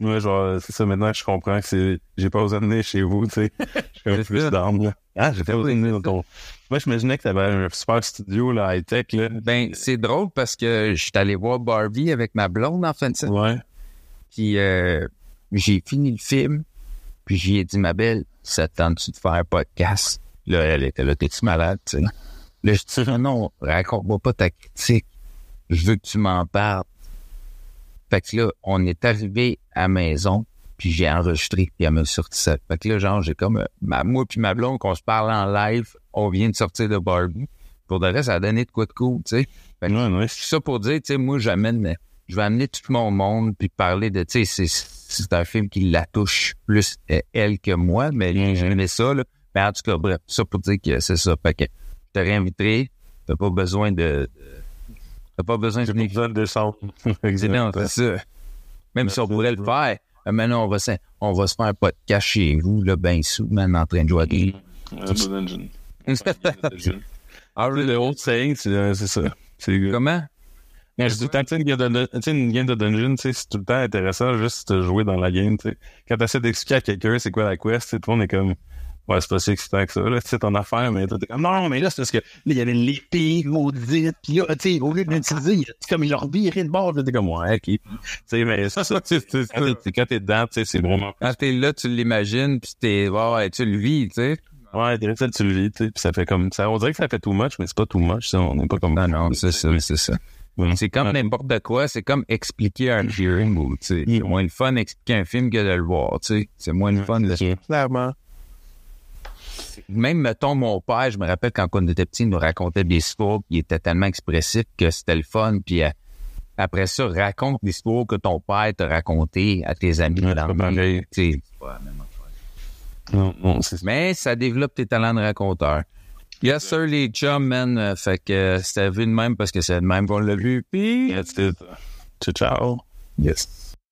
Speaker 2: Ouais, genre, c'est ça, maintenant, je comprends que c'est, j'ai pas besoin de venir chez vous, tu sais. Peu
Speaker 1: C'est
Speaker 2: plus d'armes, là. Ah, j'ai pas besoin de venir dans ton... Moi, je m'imaginais que t'avais un super studio, là, high-tech, là.
Speaker 1: Ben, c'est drôle parce que je suis allé voir Barbie avec ma blonde en fin de semaine.
Speaker 2: Ouais.
Speaker 1: Puis euh, j'ai fini le film. Puis j'y ai dit, ma belle, ça te tente-tu de faire un podcast? Là, elle était là, t'es-tu malade, tu sais? Là, je dis, non, raconte-moi pas ta critique. Je veux que tu m'en parles. Fait que là, on est arrivé à la maison, puis j'ai enregistré, puis elle m'a sorti ça. Fait que là, genre, j'ai comme, euh, ma, moi puis ma blonde, qu'on se parle en live, on vient de sortir de Barbie. Pour de reste, ça a donné de quoi de cool, tu sais. Fait que
Speaker 2: Ouais, ouais.
Speaker 1: c'est ça pour dire, tu sais, moi, j'amène, je vais amener tout mon monde puis parler de, tu sais, c'est, c'est un film qui la touche plus euh, elle que moi, mais j'aimais ça, là. Mais en tout cas, bref, ça pour dire que c'est ça. Fait que te réinviterai. T'as pas besoin de, t'as pas besoin de
Speaker 2: J'ai pas
Speaker 1: venir.
Speaker 2: besoin de descendre.
Speaker 1: C'est non, c'est ça. Même si on pourrait le faire. euh, Maintenant, on va, se- on va se faire un podcast chez vous, là, ben sous, man, en train de jouer à des...
Speaker 2: Un bon engine.
Speaker 1: Ah,
Speaker 2: Le old saying, c'est c'est ça. C'est
Speaker 1: Comment?
Speaker 2: Mais je dis tout le temps, tu sais, une game de, tu sais, une game de dungeon, tu sais, c'est tout le temps intéressant juste de jouer dans la game, tu sais. Quand t'essaies d'expliquer à quelqu'un c'est quoi la quest, tout le monde est comme, ouais, c'est pas si excitant que ça, là, tu sais, ton affaire, mais t'es comme, non, mais là, c'est parce que, là, il y avait l'épée maudite, pis là, tu sais, au lieu de l'utiliser, a- comme, il leur virait de bord, t'es comme, ouais, ok. Tu sais, mais ça, ça, tu sais, c'est- quand t'es- dedans, tu sais, c'est vraiment,
Speaker 1: Quand t'es là, tu l'imagines, puis t'es, ouais, ouais, tu le vis, tu sais.
Speaker 2: ouais, direct, ça, tu le vis, tu sais, pis ça fait comme, ça, on dirait que ça fait too much, mais c'est pas too much, ça, on n'est pas comme,
Speaker 1: Non, non, c'est ça, c'est ça. C'est comme n'importe quoi, c'est comme expliquer un film ou, tu sais. C'est moins le fun d'expliquer un film que de le voir, tu sais. C'est moins le fun de...
Speaker 5: Clairement.
Speaker 1: Même, mettons, mon père, je me rappelle quand on était petit, il nous racontait des histoires, puis il était tellement expressif que c'était le fun, puis euh, après ça, raconte l'histoire que ton père t'a raconté à tes amis.
Speaker 2: Ouais,
Speaker 1: dans
Speaker 2: c'est pas
Speaker 1: le-.
Speaker 2: Non, non,
Speaker 1: Mais ça développe tes talents de raconteur. Yes, sir, les chums, man. Euh, Fait que euh, c'était vu de même parce que c'est de même qu'on l'a vu. Puis...
Speaker 2: That's it. Ciao, ciao.
Speaker 1: Yes.